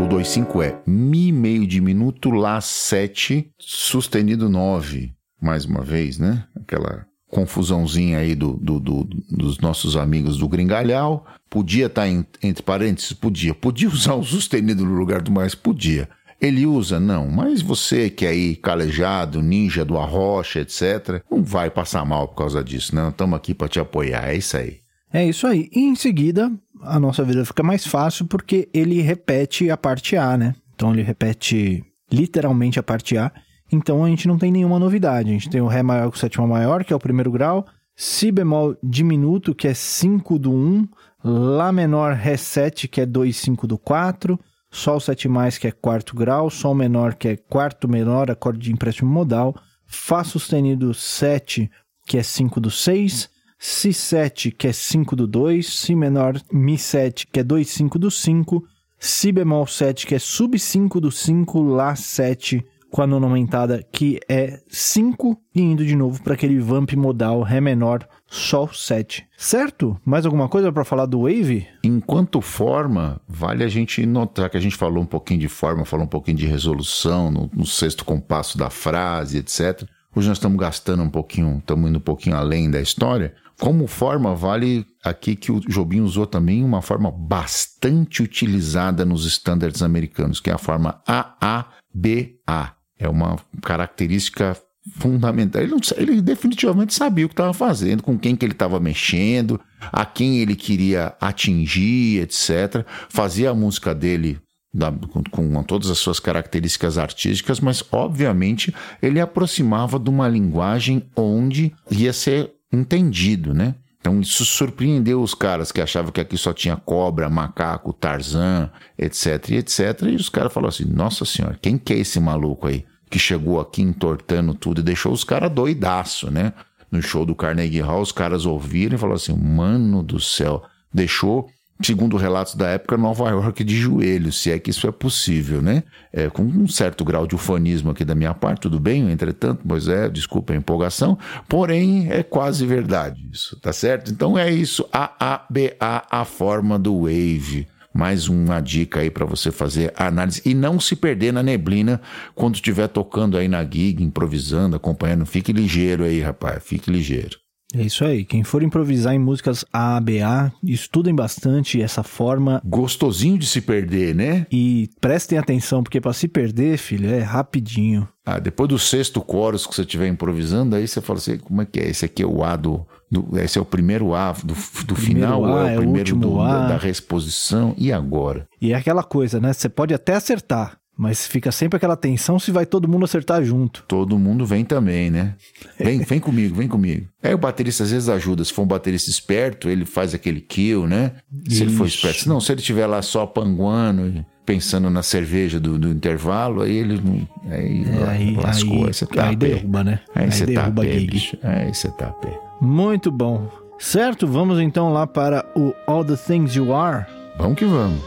B: O 2,5 é Mi meio diminuto, Lá 7, sustenido 9 mais uma vez, né? Aquela confusãozinha aí do, do, do, dos nossos amigos do Gringalhau. Podia estar tá em, entre parênteses? Podia. Podia usar o sustenido no lugar do mais? Podia. Ele usa? Não. Mas você que é aí calejado, ninja do arrocha, etc., não vai passar mal por causa disso, não. Estamos aqui para te apoiar. É isso aí.
A: É isso aí. E em seguida, a nossa vida fica mais fácil porque ele repete a parte A, né? Então ele repete literalmente a parte A. Então a gente não tem nenhuma novidade. A gente tem o Ré maior com sétima maior, que é o primeiro grau, Si bemol diminuto, que é 5 do 1, Lá menor Ré 7, que é 2, 5 do 4, Sol 7 mais, que é quarto grau, Sol menor, que é quarto menor, acorde de empréstimo modal, Fá sustenido 7, que é 5 do 6, Si 7, que é 5 do 2, Si menor Mi 7, que é 2, 5 do 5, Si bemol 7, que é sub 5 do 5, Lá 7, com a nona aumentada, que é 5, e indo de novo para aquele vamp modal Ré menor, Sol 7. Certo? Mais alguma coisa para falar do Wave?
B: Enquanto forma, vale a gente notar que a gente falou um pouquinho de forma, falou um pouquinho de resolução no, no sexto compasso da frase, etc. Hoje nós estamos gastando um pouquinho, estamos indo um pouquinho além da história. Como forma, vale aqui que o Jobim usou também uma forma bastante utilizada nos estándares americanos, que é a forma AABA. É uma característica fundamental. Ele, não, ele definitivamente sabia o que estava fazendo, com quem que ele estava mexendo, a quem ele queria atingir, etc. Fazia a música dele da, com, com, todas as suas características artísticas, mas obviamente ele aproximava de uma linguagem onde ia ser entendido, né? Então isso surpreendeu os caras que achavam que aqui só tinha cobra, macaco, tarzan, etc, etc. E os caras falaram assim: Nossa senhora, quem que é esse maluco aí que chegou aqui entortando tudo e deixou os caras doidaço, né? No show do Carnegie Hall, os caras ouviram e falaram assim: Mano do céu, deixou segundo relatos da época, Nova York de joelhos, se é que isso é possível, né? É, com um certo grau de ufanismo aqui da minha parte, tudo bem, entretanto, pois é, desculpa a empolgação, porém é quase verdade isso, tá certo? Então é isso, A, A, B, A, a forma do wave. mais uma dica aí para você fazer a análise e não se perder na neblina quando estiver tocando aí na gig, improvisando, acompanhando. Fique ligeiro aí, rapaz, fique ligeiro.
A: É isso aí. Quem for improvisar em músicas AABA, estudem bastante essa forma.
B: Gostosinho de se perder, né?
A: E prestem atenção, porque para se perder, filho, é rapidinho.
B: Ah, depois do sexto chorus que você estiver improvisando, aí você fala assim, como é que é? Esse aqui é o A do... do esse é o primeiro A do, do final,
A: A,
B: ou é o primeiro
A: o
B: do,
A: A.
B: da, da reexposição, e agora?
A: E é aquela coisa, né? Você pode até acertar, mas fica sempre aquela tensão se vai todo mundo acertar junto.
B: Todo mundo vem também, né? Vem, vem comigo, vem comigo. Aí o baterista às vezes ajuda. Se for um baterista esperto, ele faz aquele kill, né? Se ele for
A: Isso.
B: esperto. Não, se ele estiver lá só panguando, e pensando na cerveja do, do intervalo, aí ele não. Aí,
A: É, aí,
B: lascou.
A: aí,
B: você tá
A: aí derruba, né?
B: Aí você tá a
A: derruba
B: pé,
A: a gig.
B: bicho. Aí você tá a pé.
A: Muito bom. Certo, vamos então lá para o All the Things You Are.
B: Vamos que vamos.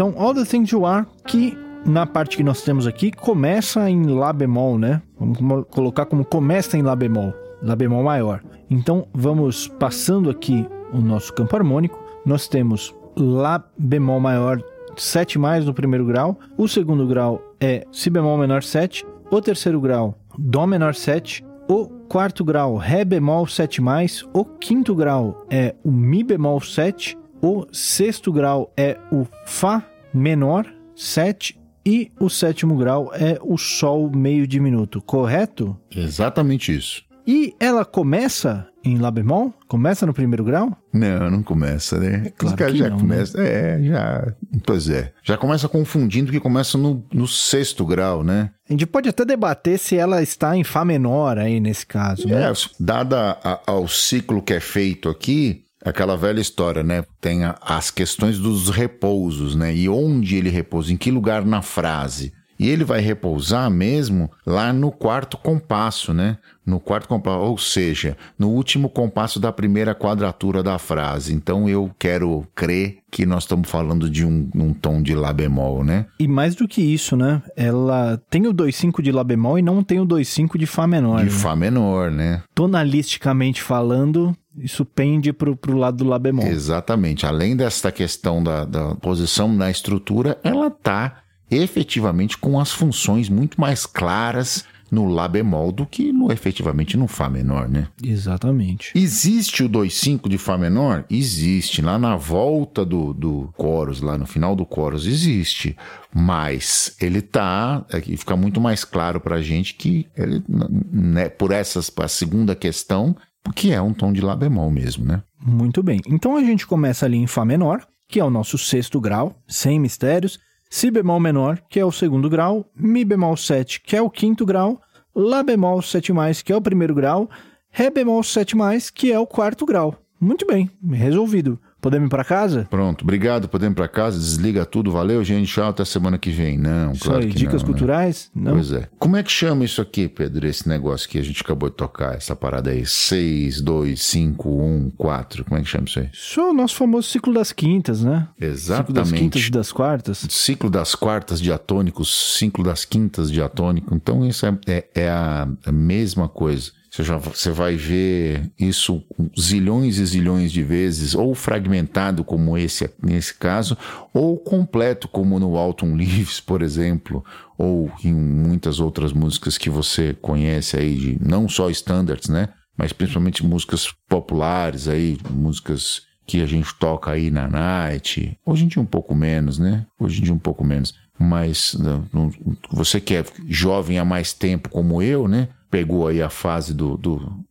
A: Então All the Things You Are, que na parte que nós temos aqui começa em Lá bemol, né? Vamos colocar como começa em Lá bemol, Lá bemol maior. Então vamos passando aqui o nosso campo harmônico. Nós temos Lá bemol maior 7 mais no primeiro grau, o segundo grau é Si bemol menor 7, o terceiro grau Dó menor 7, o quarto grau Ré bemol 7 mais, o quinto grau é o Mi bemol 7, o sexto grau é o Fá menor 7 e o sétimo grau é o Sol meio diminuto, correto?
B: Exatamente isso.
A: E ela começa em Lá bemol? Começa no primeiro grau?
B: Não, não começa, né?
A: claro
B: Os caras
A: que
B: já
A: não, né?
B: começam. É, já. Pois é. Já começa confundindo que começa no, no sexto grau, né?
A: A gente pode até debater se ela está em Fá menor aí nesse caso, né?
B: É, dada a- ao ciclo que é feito aqui, aquela velha história, né? Tem a- as questões dos repousos, né? E onde ele repousa, em que lugar na frase. E ele vai repousar mesmo lá no quarto compasso, né? No quarto compasso, ou seja, no último compasso da primeira quadratura da frase. Então eu quero crer que nós estamos falando de um, um tom de Lá bemol, né?
A: E mais do que isso, né? Ela tem o 2,5 de Lá bemol e não tem o 2,5 de Fá menor.
B: De
A: né?
B: Fá menor, né?
A: Tonalisticamente falando, isso pende pro, pro lado do Lá bemol.
B: Exatamente. Além desta questão da, da posição na estrutura, ela está efetivamente com as funções muito mais claras no Lá bemol do que no efetivamente no Fá menor, né?
A: Exatamente.
B: Existe o 2,5 de Fá menor? Existe. Lá na volta do, do chorus, lá no final do chorus, existe. Mas ele tá. Aqui fica muito mais claro pra gente que ele, né, por essas, a segunda questão, que é um tom de Lá bemol mesmo, né?
A: Muito bem. Então a gente começa ali em Fá menor, que é o nosso sexto grau, sem mistérios. Si bemol menor, que é o segundo grau. Mi bemol 7, que é o quinto grau. Lá bemol 7, que é o primeiro grau. Ré bemol 7, que é o quarto grau. Muito bem, resolvido. Podemos ir para casa?
B: Pronto, obrigado, podemos ir pra casa, desliga tudo, valeu, gente, tchau, até semana que vem. Não,
A: Isso
B: claro
A: aí,
B: que
A: dicas
B: não, né?
A: culturais? Não.
B: Pois é. Como é que chama isso aqui, Pedro, esse negócio que a gente acabou de tocar, essa parada aí? 6, 2, 5, 1, 4, como é que chama isso aí?
A: Isso é o nosso famoso ciclo das quintas, né? Ciclo das
B: Exatamente.
A: quintas e das quartas.
B: Ciclo das quartas diatônicos, ciclo das quintas diatônico. Então, isso é, é- é a mesma coisa. Você, já, você vai ver isso zilhões e zilhões de vezes, ou fragmentado, como esse nesse caso, ou completo, como no Alton Leaves, por exemplo, ou em muitas outras músicas que você conhece aí, de, não só standards, né? Mas principalmente músicas populares aí, músicas que a gente toca aí na night. Hoje em dia um pouco menos, né? Hoje em dia um pouco menos. Mas não, não- você que é jovem há mais tempo como eu, né? Pegou aí a fase do, do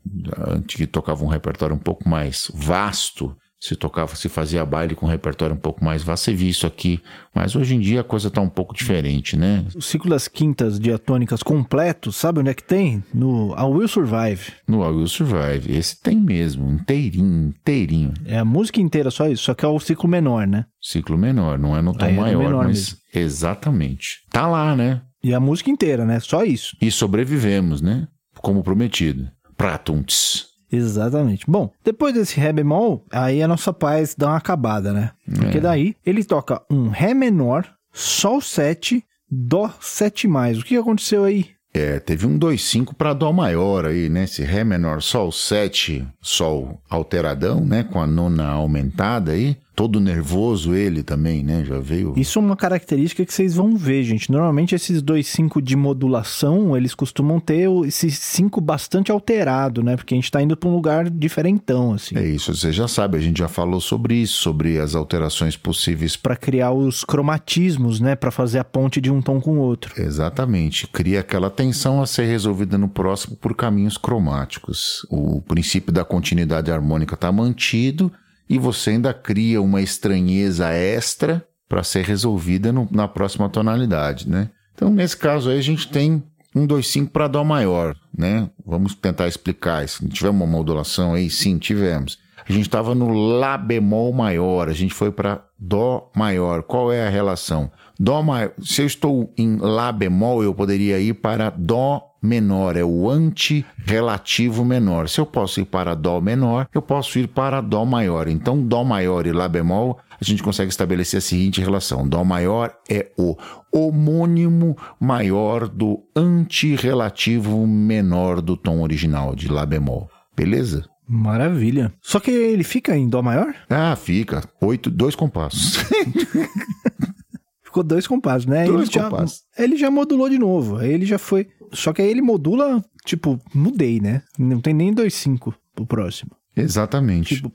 B: que tocava um repertório um pouco mais vasto. se tocava, se fazia baile com um repertório um pouco mais vá você viu isso aqui. Mas hoje em dia a coisa tá um pouco diferente, né?
A: O ciclo das quintas diatônicas completo, sabe onde é que tem? No I Will Survive.
B: No I Will Survive. Esse tem mesmo, inteirinho, inteirinho.
A: É a música inteira só isso, só que é o ciclo menor, né?
B: Ciclo menor, não é no tom
A: Aí é no
B: maior,
A: menor
B: mas
A: mesmo.
B: exatamente. Tá lá, né?
A: E a música inteira, né? Só isso.
B: E sobrevivemos, né? Como prometido. Pratunts.
A: Exatamente. Bom, depois desse Ré bemol, aí a nossa paz dá uma acabada, né? Porque
B: É.
A: daí ele toca um Ré menor, Sol 7, Dó 7 mais. O que aconteceu aí?
B: É, teve um 2,5 para Dó maior aí, né? Esse Ré menor, Sol 7, Sol alteradão, né? Com a nona aumentada aí. Todo nervoso ele também, né? Já veio.
A: Isso é uma característica que vocês vão ver, gente. Normalmente esses dois 5 de modulação, eles costumam ter esse 5 bastante alterado, né? Porque a gente tá indo pra um lugar diferentão, assim.
B: É isso, você já sabe, a gente já falou sobre isso, sobre as alterações possíveis.
A: Pra criar os cromatismos, né? Pra fazer a ponte de um tom com o outro.
B: Exatamente, cria aquela tensão a ser resolvida no próximo por caminhos cromáticos. O princípio da continuidade harmônica está mantido e você ainda cria uma estranheza extra para ser resolvida no- na próxima tonalidade, né? Então, nesse caso aí, a gente tem um 2,5 para Dó maior, né? Vamos tentar explicar isso. Tivemos uma modulação aí? Sim, tivemos. A gente estava no Lá bemol maior, a gente foi para Dó maior. Qual é a relação? Dó maior. Se eu estou em Lá bemol, eu poderia ir para Dó menor, é o anti-relativo menor. Se eu posso ir para Dó menor, eu posso ir para Dó maior. Então, Dó maior e Lá bemol, a gente consegue estabelecer a seguinte relação: Dó maior é o homônimo maior do anti-relativo menor do tom original de Lá bemol. Beleza?
A: Maravilha. Só que ele fica em Dó maior?
B: Ah, fica. Oito, dois compassos. <laughs>
A: Ficou dois compassos, né?
B: Dois
A: ele, já,
B: compassos.
A: ele já modulou de novo. Aí ele já foi. Só que aí ele modula, tipo, mudei, né? Não tem nem 2,5 pro próximo.
B: Exatamente.
A: Tipo,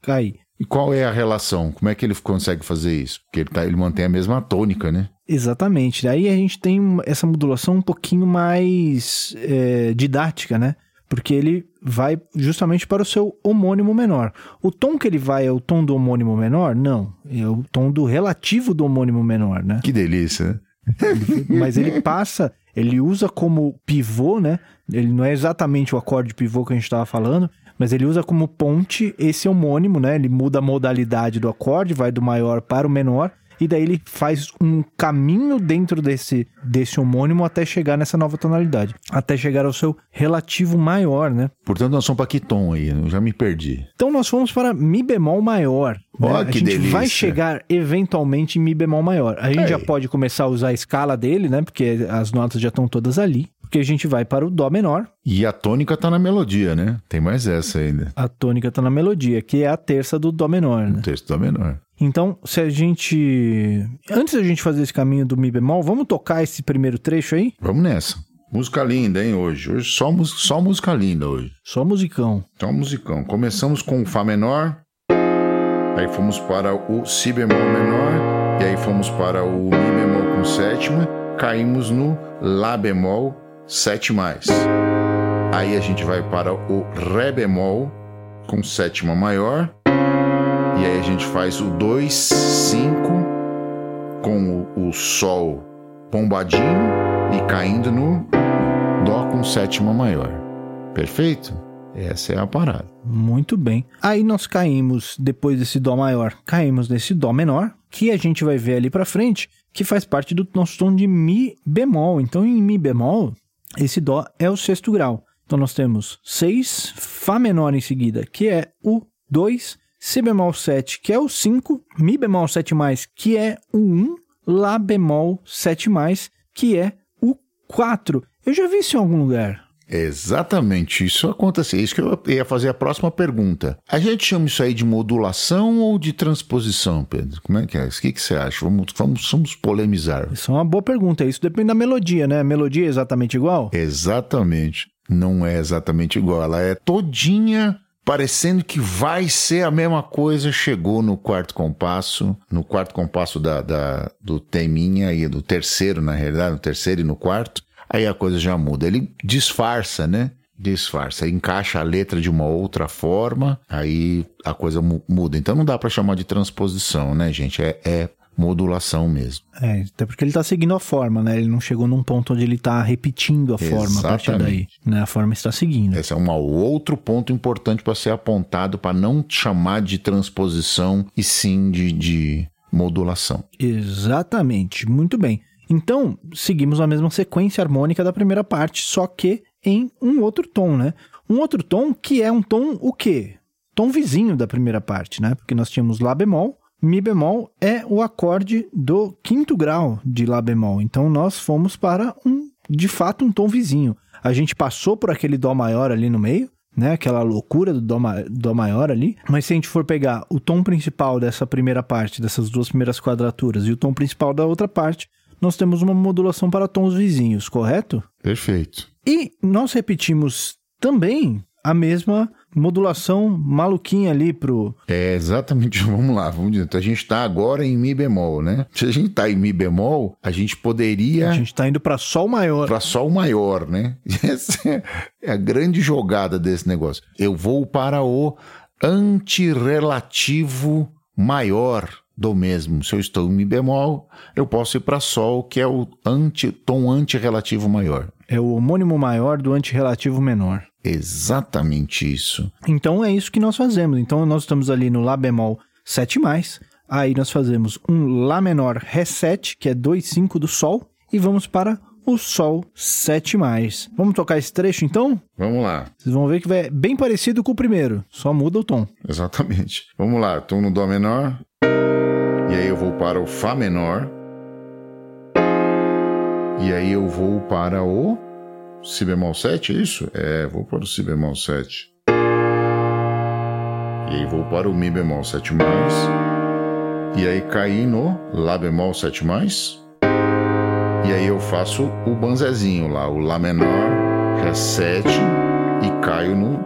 A: cai.
B: E qual é a relação? Como é que ele consegue fazer isso? Porque ele, tá, ele mantém a mesma tônica, né?
A: Exatamente. Daí a gente tem essa modulação um pouquinho mais é, didática, né? Porque ele vai justamente para o seu homônimo menor. O tom que ele vai é o tom do homônimo menor? Não. É o tom do relativo do homônimo menor, né?
B: Que delícia, né? <laughs>
A: Mas ele passa, ele usa como pivô, né? Ele não é exatamente o acorde pivô que a gente estava falando, mas ele usa como ponte esse homônimo, né? Ele muda a modalidade do acorde, vai do maior para o menor, e daí ele faz um caminho dentro desse, desse homônimo até chegar nessa nova tonalidade, até chegar ao seu relativo maior, né?
B: Portanto, nós somos para que tom aí? Eu já me perdi.
A: Então nós fomos para Mi bemol maior. né?
B: Ó,
A: a gente
B: delícia.
A: vai chegar eventualmente em Mi bemol maior. A gente
B: Aí.
A: já pode começar a usar a escala dele, né? Porque as notas já estão todas ali. Porque a gente vai para o Dó menor,
B: E a tônica tá na melodia, né? Tem mais essa ainda.
A: a tônica está na melodia, que é a terça do Dó menor, né?
B: O texto tá menor.
A: Então, se a gente. Antes da gente fazer esse caminho do Mi bemol, vamos tocar esse primeiro trecho aí?
B: Vamos nessa. Música linda, hein, hoje. Hoje só, só música linda hoje.
A: Só musicão.
B: Então, musicão. Começamos com o Fá menor, aí fomos para o Si bemol menor, e aí fomos para o Mi bemol com sétima, caímos no Lá bemol, sete mais. Aí a gente vai para o Ré bemol com sétima maior, e aí a gente faz o 2, 5 com o, o Sol pombadinho e caindo no Dó com sétima maior. Perfeito? Essa é a parada.
A: Muito bem. Aí nós caímos, depois desse Dó maior, caímos nesse Dó menor, que a gente vai ver ali pra frente, que faz parte do nosso tom de Mi bemol. Então, em Mi bemol, esse Dó é o sexto grau. Então, nós temos 6, Fá menor em seguida, que é o 2, Si bemol 7, que é o 5, Mi bemol 7, que é o 1, Lá bemol 7, que é o 4. Eu já vi isso em algum lugar.
B: Exatamente, isso acontece. É isso que eu ia fazer a próxima pergunta. A gente chama isso aí de modulação ou de transposição, Pedro? Como é que é? O que, que você acha? Vamos, vamos, vamos polemizar.
A: Isso é uma boa pergunta. Isso depende da melodia, né? A melodia é exatamente igual?
B: Exatamente. Não é exatamente igual. Ela é todinha parecendo que vai ser a mesma coisa. Chegou no quarto compasso, no quarto compasso da, da- do teminha e do terceiro, na realidade, no terceiro e no quarto. Aí a coisa já muda. Ele disfarça, né? Disfarça, encaixa a letra de uma outra forma, aí a coisa mu- muda. Então não dá para chamar de transposição, né, gente? É, é modulação mesmo.
A: É, até porque ele tá seguindo a forma, né? Ele não chegou num ponto onde ele tá repetindo a forma a partir daí.
B: Exatamente.
A: Né? A forma está seguindo.
B: Esse é um outro ponto importante para ser apontado para não chamar de transposição e sim de, de modulação.
A: Exatamente, muito bem. Então, seguimos a mesma sequência harmônica da primeira parte, só que em um outro tom, né? Um outro tom que é um tom o quê? Tom vizinho da primeira parte, né? Porque nós tínhamos Lá bemol, Mi bemol é o acorde do quinto grau de Lá bemol. Então nós fomos para um, de fato, um tom vizinho. A gente passou por aquele Dó maior ali no meio, né? Aquela loucura do dó, ma- dó maior ali. Mas se a gente for pegar o tom principal dessa primeira parte, dessas duas primeiras quadraturas, e o tom principal da outra parte, nós temos uma modulação para tons vizinhos, correto?
B: Perfeito.
A: E nós repetimos também a mesma modulação maluquinha ali pro.
B: É exatamente, <laughs> vamos lá, vamos dizer. Então a gente está agora em Mi bemol, né? Se a gente está em Mi bemol, a gente poderia
A: A gente tá indo para Sol maior.
B: para Sol maior, né? <laughs> Essa é a grande jogada desse negócio. Eu vou para o antirrelativo maior do mesmo. Se eu estou em Mi bemol, eu posso ir para Sol, que é o anti, tom antirrelativo maior.
A: É o homônimo maior do antirrelativo menor.
B: Exatamente isso.
A: Então é isso que nós fazemos. Então nós estamos ali no Lá bemol 7, aí nós fazemos um Lá menor Ré 7, que é 2, 5 do Sol, e vamos para o Sol 7. Vamos tocar esse trecho então?
B: Vamos lá.
A: Vocês vão ver que vai bem parecido com o primeiro, só muda o tom.
B: Exatamente. Vamos lá, estou no Dó menor. E aí eu vou para o Fá menor. E aí eu vou para o Si bemol 7, é isso? É, vou para o Si bemol 7. E aí vou para o Mi bemol 7 mais. E aí caí no Lá bemol 7 mais. E aí eu faço o banzezinho lá, o Lá menor, Ré 7 e caio no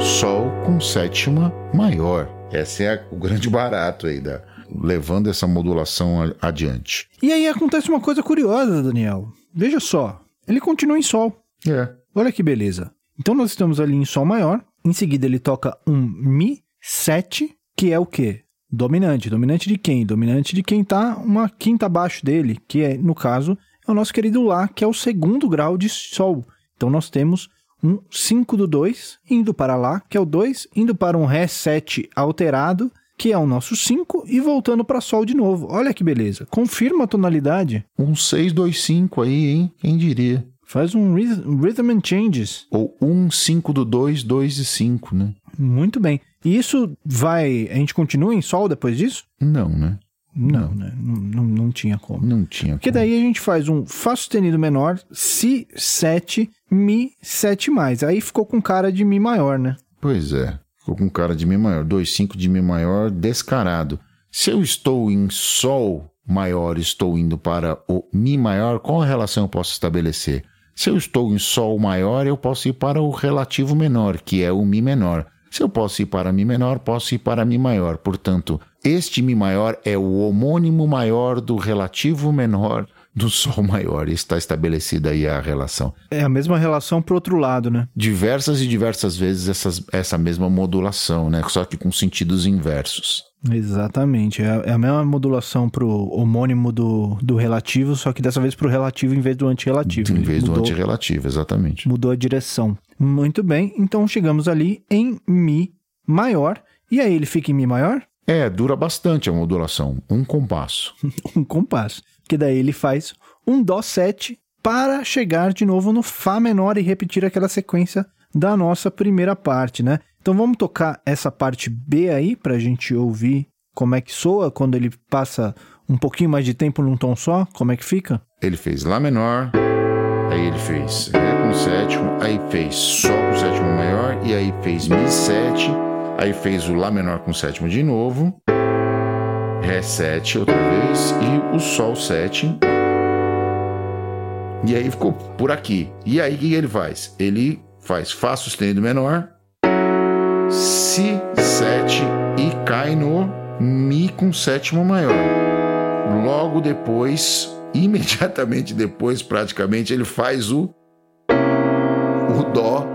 B: Sol com sétima maior. Esse é o grande barato aí, da, levando essa modulação adiante.
A: E aí acontece uma coisa curiosa, Daniel. Veja só, ele continua em Sol.
B: É.
A: Olha que beleza. Então nós estamos ali em Sol maior, em seguida ele toca um Mi 7, que é o quê? Dominante. Dominante de quem? Dominante de quem tá uma quinta abaixo dele, que é, no caso, é o nosso querido Lá, que é o segundo grau de Sol. Então nós temos um 5 do 2 indo para Lá, que é o 2, indo para um Ré 7 alterado, que é o nosso 5, e voltando para Sol de novo. Olha que beleza. Confirma a tonalidade.
B: Um 625 aí, hein? Quem diria?
A: Faz um rhyth- Rhythm and Changes.
B: Ou um 5 do 2, 2 e 5, né?
A: Muito bem. E isso vai. A gente continua em Sol depois disso?
B: Não, né?
A: Não, né? Não, não, não tinha como.
B: Não tinha.
A: Porque
B: como.
A: daí a gente faz um Fá sustenido menor, Si 7, Mi 7 mais. Aí ficou com cara de Mi maior, né?
B: Pois é. Ficou com cara de Mi maior. 2, 5 de Mi maior, descarado. Se eu estou em Sol maior, estou indo para o Mi maior, qual a relação eu posso estabelecer? Se eu estou em Sol maior, eu posso ir para o relativo menor, que é o Mi menor. Se eu posso ir para Mi menor, posso ir para Mi maior. Portanto, este Mi maior é o homônimo maior do relativo menor do Sol maior. Está estabelecida aí a relação.
A: É a mesma relação pro outro lado, né?
B: Diversas e diversas vezes essas, essa mesma modulação, né? Só que com sentidos inversos.
A: Exatamente. É a, é a mesma modulação pro homônimo do, do relativo, só que dessa vez pro relativo em vez do antirrelativo.
B: Em vez do
A: mudou-
B: antirrelativo, exatamente.
A: mudou a direção. Muito bem, então chegamos ali em Mi maior. E aí ele fica em Mi maior?
B: É, dura bastante a modulação. Um compasso. <laughs>
A: Um compasso. Que daí ele faz um Dó 7 para chegar de novo no Fá menor e repetir aquela sequência da nossa primeira parte, né? Então vamos tocar essa parte B aí pra gente ouvir como é que soa quando ele passa um pouquinho mais de tempo num tom só, como é que fica?
B: Ele fez Lá menor, aí ele fez Ré com sétimo, aí fez Sol com sétimo maior, e aí fez Mi 7, aí fez o Lá menor com sétimo de novo, Ré 7 outra vez, e o Sol 7. E aí ficou por aqui. E aí o que ele faz? Ele faz Fá sustenido menor, Si 7 e cai no Mi com sétimo maior. Logo depois, <laughs> imediatamente depois, praticamente, ele faz o o Dó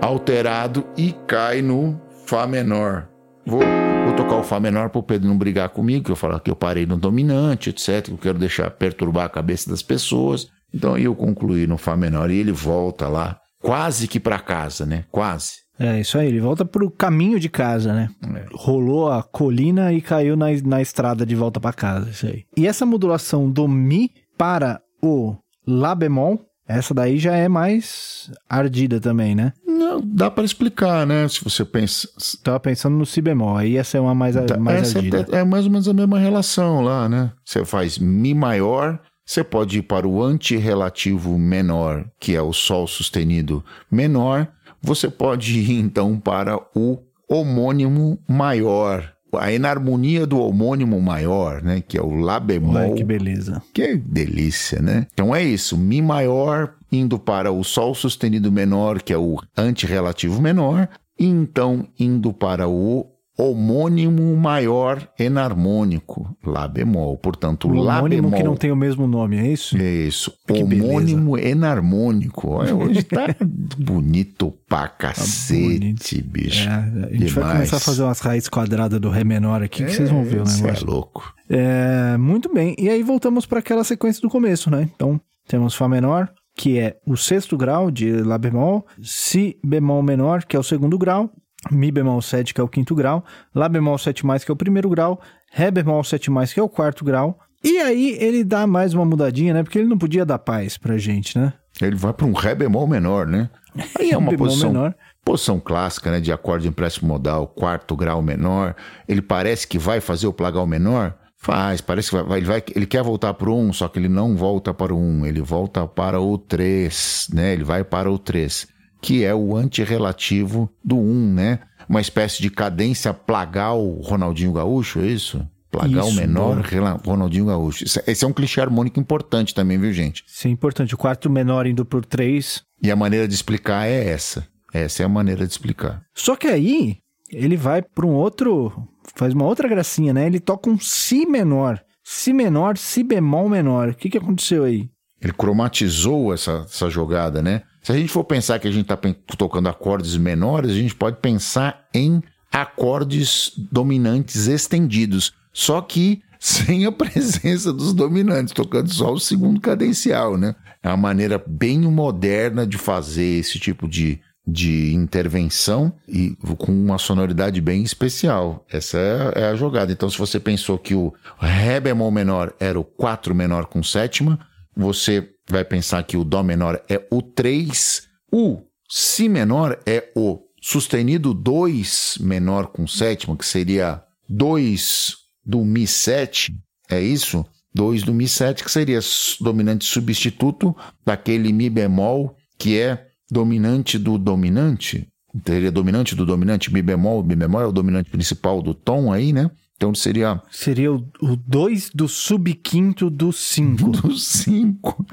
B: alterado e cai no Fá menor. Vou, vou tocar o Fá menor para o Pedro não brigar comigo, que eu falo que eu parei no dominante, etc. Que eu quero deixar perturbar a cabeça das pessoas. Então eu concluí no Fá menor e ele volta lá, quase que para casa, né? Quase.
A: É, isso aí, ele volta pro caminho de casa, né? É. Rolou a colina e caiu na, na estrada de volta para casa, isso aí. E essa modulação do Mi para o Lá bemol, essa daí já é mais ardida também, né?
B: Não, dá para explicar, né? Se você pensa.
A: Tava pensando no Si bemol, aí essa é uma mais, tá, mais essa ardida.
B: É, é mais ou menos a mesma relação lá, né? Você faz Mi maior, você pode ir para o antirrelativo menor, que é o Sol sustenido menor. Você pode ir então para o homônimo maior, a enarmonia do homônimo maior, né? Que é o Lá bemol. Ai,
A: que beleza.
B: Que delícia, né? Então é isso, Mi maior indo para o Sol sustenido menor, que é o antirrelativo menor, e então indo para o homônimo maior enarmônico, Lá bemol. Portanto, o Lá bemol.
A: que não tem o mesmo nome, é isso?
B: É isso. Que homônimo beleza. enarmônico. Olha, hoje tá <laughs> bonito pra cacete, tá bicho. É, a
A: gente Demais. vai começar a fazer umas raízes quadradas do Ré menor aqui, que é, vocês vão ver o negócio.
B: é louco.
A: É, muito bem. E aí voltamos para aquela sequência do começo, né? Então, temos Fá menor, que é o sexto grau de Lá bemol, Si bemol menor, que é o segundo grau, Mi bemol 7, que é o quinto grau, Lá bemol 7, que é o primeiro grau, Ré bemol 7, que é o quarto grau. E aí ele dá mais uma mudadinha, né? Porque ele não podia dar paz pra gente, né?
B: Ele vai para um Ré bemol menor, né? Aí é uma posição, menor. posição clássica, né? De acorde de empréstimo modal, quarto grau menor. Ele parece que vai fazer o plagal menor. Faz, parece que vai, ele, vai, ele quer voltar para o 1, só que ele não volta para o 1, ele volta para o 3, né? Ele vai para o 3 que é o antirrelativo do 1, né? Uma espécie de cadência plagal Ronaldinho Gaúcho, é isso? Plagal isso, menor, boa. Ronaldinho Gaúcho. Esse é um clichê harmônico importante também, viu, gente?
A: Sim, importante. O quarto menor indo por 3.
B: E a maneira de explicar é essa. Essa é a maneira de explicar.
A: Só que aí, ele vai para um outro. Faz uma outra gracinha, né? Ele toca um Si menor. Si menor, Si bemol menor. O que, que aconteceu aí?
B: Ele cromatizou essa, essa jogada, né? Se a gente for pensar que a gente está tocando acordes menores, a gente pode pensar em acordes dominantes estendidos, só que <laughs> sem a presença dos dominantes, tocando só o segundo cadencial, né? É uma maneira bem moderna de fazer esse tipo de, de intervenção e com uma sonoridade bem especial. Essa é, é a jogada. Então, se você pensou que o Ré bemol menor era o 4 menor com sétima, você vai pensar que o Dó menor é o 3, o Si menor é o sustenido 2 menor com sétima, que seria 2 do Mi 7, é isso? 2 do Mi 7, que seria dominante substituto daquele Mi bemol, que é dominante do dominante. Seria dominante do dominante, Mi bemol, Mi bemol é o dominante principal do tom aí, né? Então seria.
A: Seria o 2 do subquinto do 5. <laughs>
B: Do 5.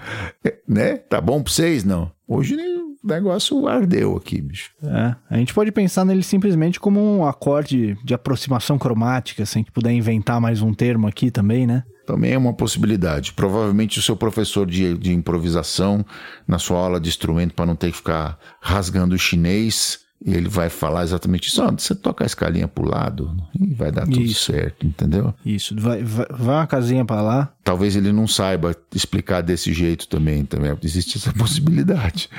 B: É, né? Tá bom pra vocês? Não. Hoje o negócio ardeu aqui, bicho.
A: É. A gente pode pensar nele simplesmente como um acorde de aproximação cromática, se a gente puder inventar mais um termo aqui também, né?
B: Também é uma possibilidade. Provavelmente o seu professor de, de improvisação, na sua aula de instrumento, para não ter que ficar rasgando o chinês, e ele vai falar exatamente isso. Oh, você toca a escalinha pro lado e vai dar tudo isso. certo, entendeu?
A: Isso, vai, vai, vai uma casinha para lá.
B: Talvez ele não saiba explicar desse jeito também, também. Existe essa <laughs> possibilidade.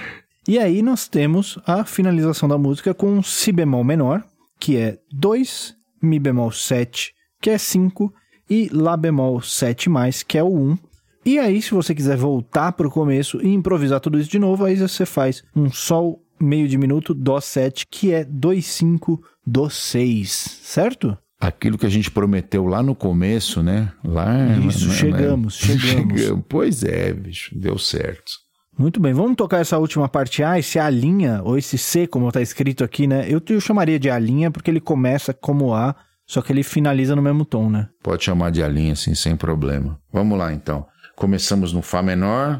A: E aí nós temos a finalização da música com Si bemol menor, que é 2, Mi bemol 7, que é 5, e Lá bemol 7, que é o 1. E aí, se você quiser voltar para o começo e improvisar tudo isso de novo, aí você faz um Sol meio diminuto, Dó 7, que é 2,5 Dó 6, certo?
B: Aquilo que a gente prometeu lá no começo, né? Lá,
A: Isso,
B: né,
A: chegamos, né? <laughs> chegamos, chegamos.
B: Pois é, bicho, deu certo.
A: Muito bem, vamos tocar essa última parte A, esse A linha, ou esse C, como está escrito aqui, né? Eu, eu chamaria de A linha porque ele começa como A, só que ele finaliza no mesmo tom, né?
B: Pode chamar de A linha, sim, sem problema. Vamos lá, então. Começamos no Fá menor,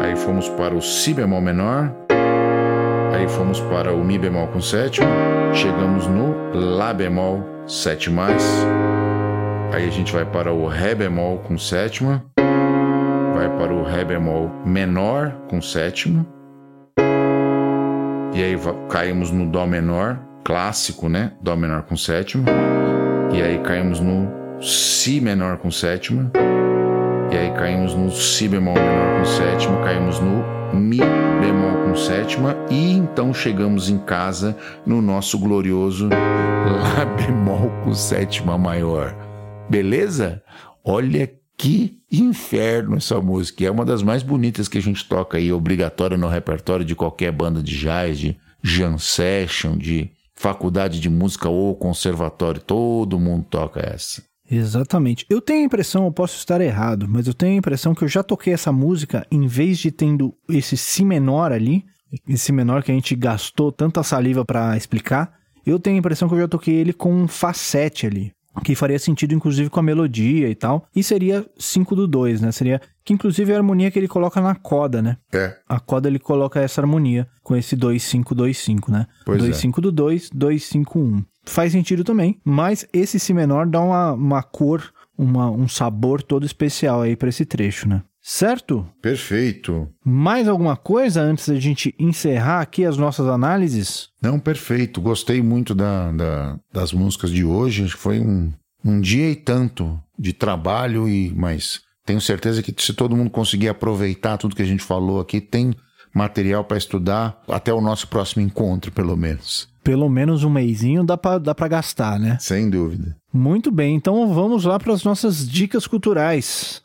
B: aí fomos para o Si bemol menor, Aí fomos para o Mi bemol com sétima, chegamos no Lá bemol 7 Aí a gente vai para o Ré bemol com sétima, vai para o Ré bemol menor com sétima, E aí caímos no Dó menor, clássico, né? Dó menor com sétima. E aí caímos no Si menor com sétima. E aí caímos no Si bemol menor com sétima, caímos no Mi sétima e então chegamos em casa no nosso glorioso Lá bemol com sétima maior. Beleza? Olha que inferno essa música. É uma das mais bonitas que a gente toca aí, obrigatória no repertório de qualquer banda de jazz, de jam session, de faculdade de música ou conservatório. Todo mundo toca essa.
A: Exatamente. Eu tenho a impressão, eu posso estar errado, mas eu tenho a impressão que eu já toquei essa música em vez de tendo esse si menor ali, esse menor que a gente gastou tanta saliva para explicar, eu tenho a impressão que eu já toquei ele com um Fá 7 ali que faria sentido inclusive com a melodia e tal. E seria 5 do 2, né? Seria que inclusive é a harmonia que ele coloca na coda, né?
B: É.
A: A coda ele coloca essa harmonia com esse 2 5 2 5, né?
B: Pois
A: 2
B: é.
A: 5 do 2, 2 5 1. Faz sentido também, mas esse si menor dá uma, uma cor, uma, um sabor todo especial aí para esse trecho, né? Certo?
B: Perfeito.
A: Mais alguma coisa antes da gente encerrar aqui as nossas análises?
B: Não, perfeito. Gostei muito da, da- das músicas de hoje. Acho que Foi um, um dia e tanto de trabalho, e mas tenho certeza que se todo mundo conseguir aproveitar tudo que a gente falou aqui, tem material para estudar até o nosso próximo encontro, pelo menos.
A: Pelo menos um mêsinho dá pra, dá pra gastar, né?
B: Sem dúvida.
A: Muito bem, então vamos lá para as nossas dicas culturais.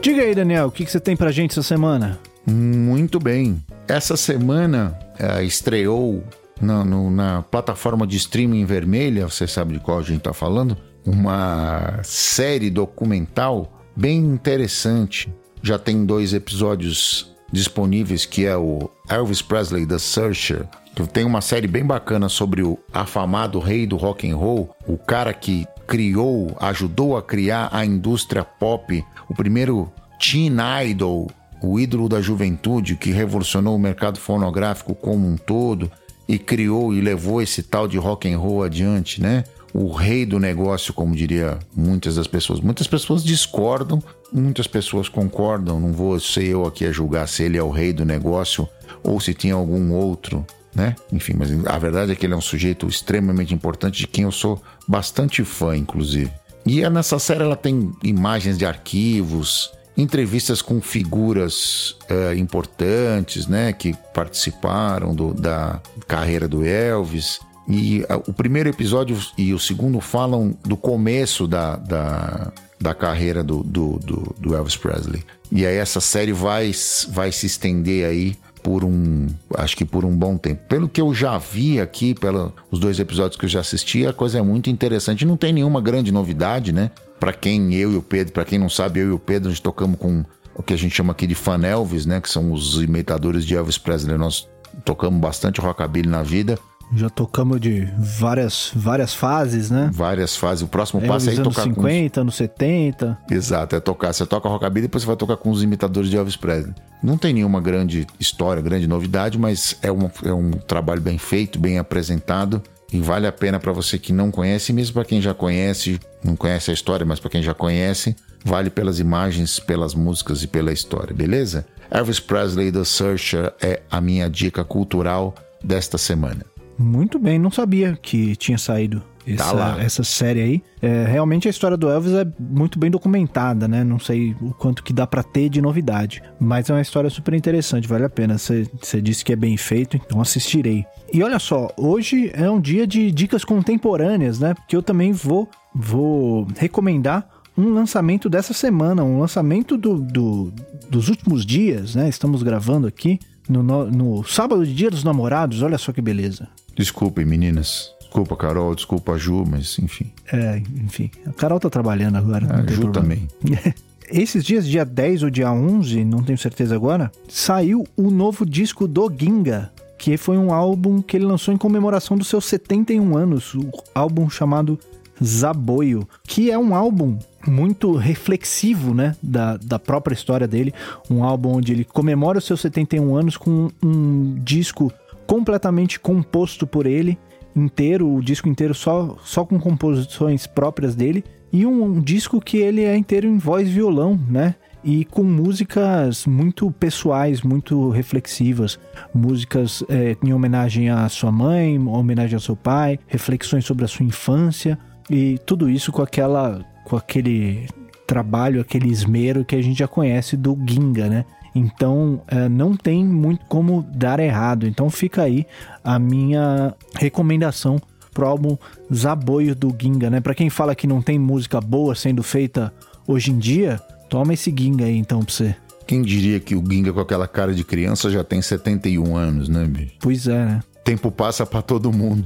A: Diga aí, Daniel, o que, que você tem pra gente essa semana?
B: Muito bem. Essa semana eh, estreou na, no- na plataforma de streaming vermelha, você sabe de qual a gente está falando, uma série documental bem interessante. Já tem dois episódios disponíveis, que é o Elvis Presley The Searcher. que Tem uma série bem bacana sobre o afamado rei do rock and roll, o cara que criou, ajudou a criar a indústria pop, o primeiro teen idol o ídolo da juventude que revolucionou o mercado fonográfico como um todo e criou e levou esse tal de rock and roll adiante, né? O rei do negócio, como diria muitas das pessoas. Muitas pessoas discordam, muitas pessoas concordam. Não vou ser eu aqui a julgar se ele é o rei do negócio ou se tinha algum outro, né? Enfim, mas a verdade é que ele é um sujeito extremamente importante de quem eu sou bastante fã, inclusive. E nessa série ela tem imagens de arquivos, entrevistas com figuras eh, importantes, né, que participaram do- da carreira do Elvis. E ah, o primeiro episódio e o segundo falam do começo da, da, da carreira do, do, do, do Elvis Presley. E aí essa série vai, vai se estender aí por um, acho que por um bom tempo. Pelo que eu já vi aqui, pelos dois episódios que eu já assisti, a coisa é muito interessante. Não tem nenhuma grande novidade, né? Pra quem eu e o Pedro, pra quem não sabe, eu e o Pedro, a gente tocamos com o que a gente chama aqui de fan Elvis, né? Que são os imitadores de Elvis Presley. Nós tocamos bastante rockabilly na vida,
A: Já tocamos de várias, várias fases, né?
B: várias fases. O próximo passo é ir
A: anos
B: tocar
A: 50, anos 70.
B: com... Exato, é tocar. Você toca rockabilly, depois você vai tocar com os imitadores de Elvis Presley. Não tem nenhuma grande história, grande novidade, mas é um, é um trabalho bem feito, bem apresentado. E vale a pena para você que não conhece, mesmo para quem já conhece, não conhece a história, mas para quem já conhece, vale pelas imagens, pelas músicas e pela história, beleza? Elvis Presley The Searcher é a minha dica cultural desta semana.
A: Muito bem, não sabia que tinha saído essa,
B: Tá lá.
A: essa série aí. É, realmente a história do Elvis é muito bem documentada, né? Não sei o quanto que dá pra ter de novidade, mas é uma história super interessante, vale a pena. Você disse que é bem feito, então assistirei. E olha só, hoje é um dia de dicas contemporâneas, né? Porque eu também vou, vou recomendar um lançamento dessa semana, um lançamento do, do- dos últimos dias, né? Estamos gravando aqui no, no- no sábado de Dia dos Namorados, olha só que beleza.
B: Desculpem, meninas. Desculpa, Carol, desculpa, Ju, mas enfim.
A: É, enfim. A Carol tá trabalhando agora.
B: A
A: tem
B: Ju
A: problema.
B: também. <laughs>
A: Esses dias, dia 10 ou dia 11, não tenho certeza agora, saiu o novo disco do Ginga, que foi um álbum que ele lançou em comemoração dos seus 71 anos, o álbum chamado Zaboio, que é um álbum muito reflexivo, né, da, da própria história dele, um álbum onde ele comemora os seus 71 anos com um disco completamente composto por ele inteiro, o disco inteiro só, só com composições próprias dele, e um, um disco que ele é inteiro em voz e violão, né? e com músicas muito pessoais, muito reflexivas, músicas é, em homenagem à sua mãe, homenagem ao seu pai, reflexões sobre a sua infância e tudo isso com aquela, com aquele trabalho, aquele esmero que a gente já conhece do Ginga, né? Então é, não tem muito como dar errado. Então fica aí a minha recomendação pro álbum Zaboio do Ginga, né? Para quem fala que não tem música boa sendo feita hoje em dia, toma esse Ginga aí então pra você.
B: Quem diria que o Ginga com aquela cara de criança já tem 71 anos, né, bicho?
A: Pois é, né?
B: Tempo passa para todo mundo.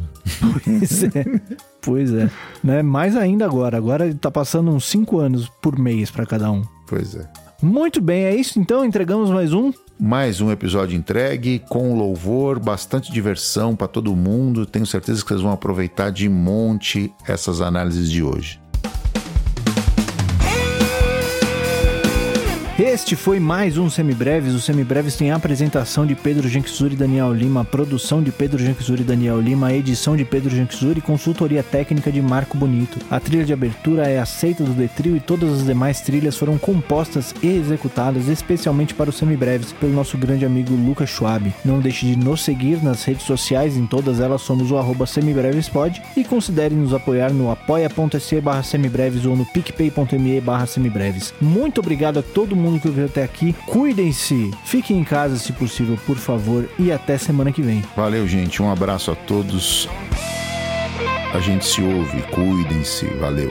A: Pois é. pois é. Né? Mais ainda agora. Agora ele tá passando uns 5 anos por mês para cada um.
B: Pois é.
A: Muito bem, é isso então. Entregamos mais um.
B: Mais um episódio entregue com louvor, bastante diversão para todo mundo. Tenho certeza que vocês vão aproveitar de monte essas análises de hoje.
A: Este foi mais um Semibreves. O Semibreves tem a apresentação de Pedro Genxuri e Daniel Lima, produção de Pedro Genxuri e Daniel Lima, edição de Pedro Genxuri e consultoria técnica de Marco Bonito. A trilha de abertura é aceita do Detrio e todas as demais trilhas foram compostas e executadas especialmente para o Semibreves pelo nosso grande amigo Lucas Schwab. Não deixe de nos seguir nas redes sociais, em todas elas somos o semibrevespod e considere nos apoiar no apoia.se semibreves ou no picpay.me semibreves. Muito obrigado a todo mundo ouviu até aqui. Cuidem-se, fiquem em casa se possível, por favor, e até semana que vem.
B: Valeu, gente. Um abraço a todos. A gente se ouve. Cuidem-se. Valeu.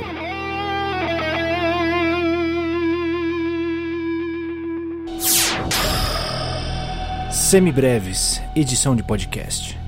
A: Semibreves, edição de podcast.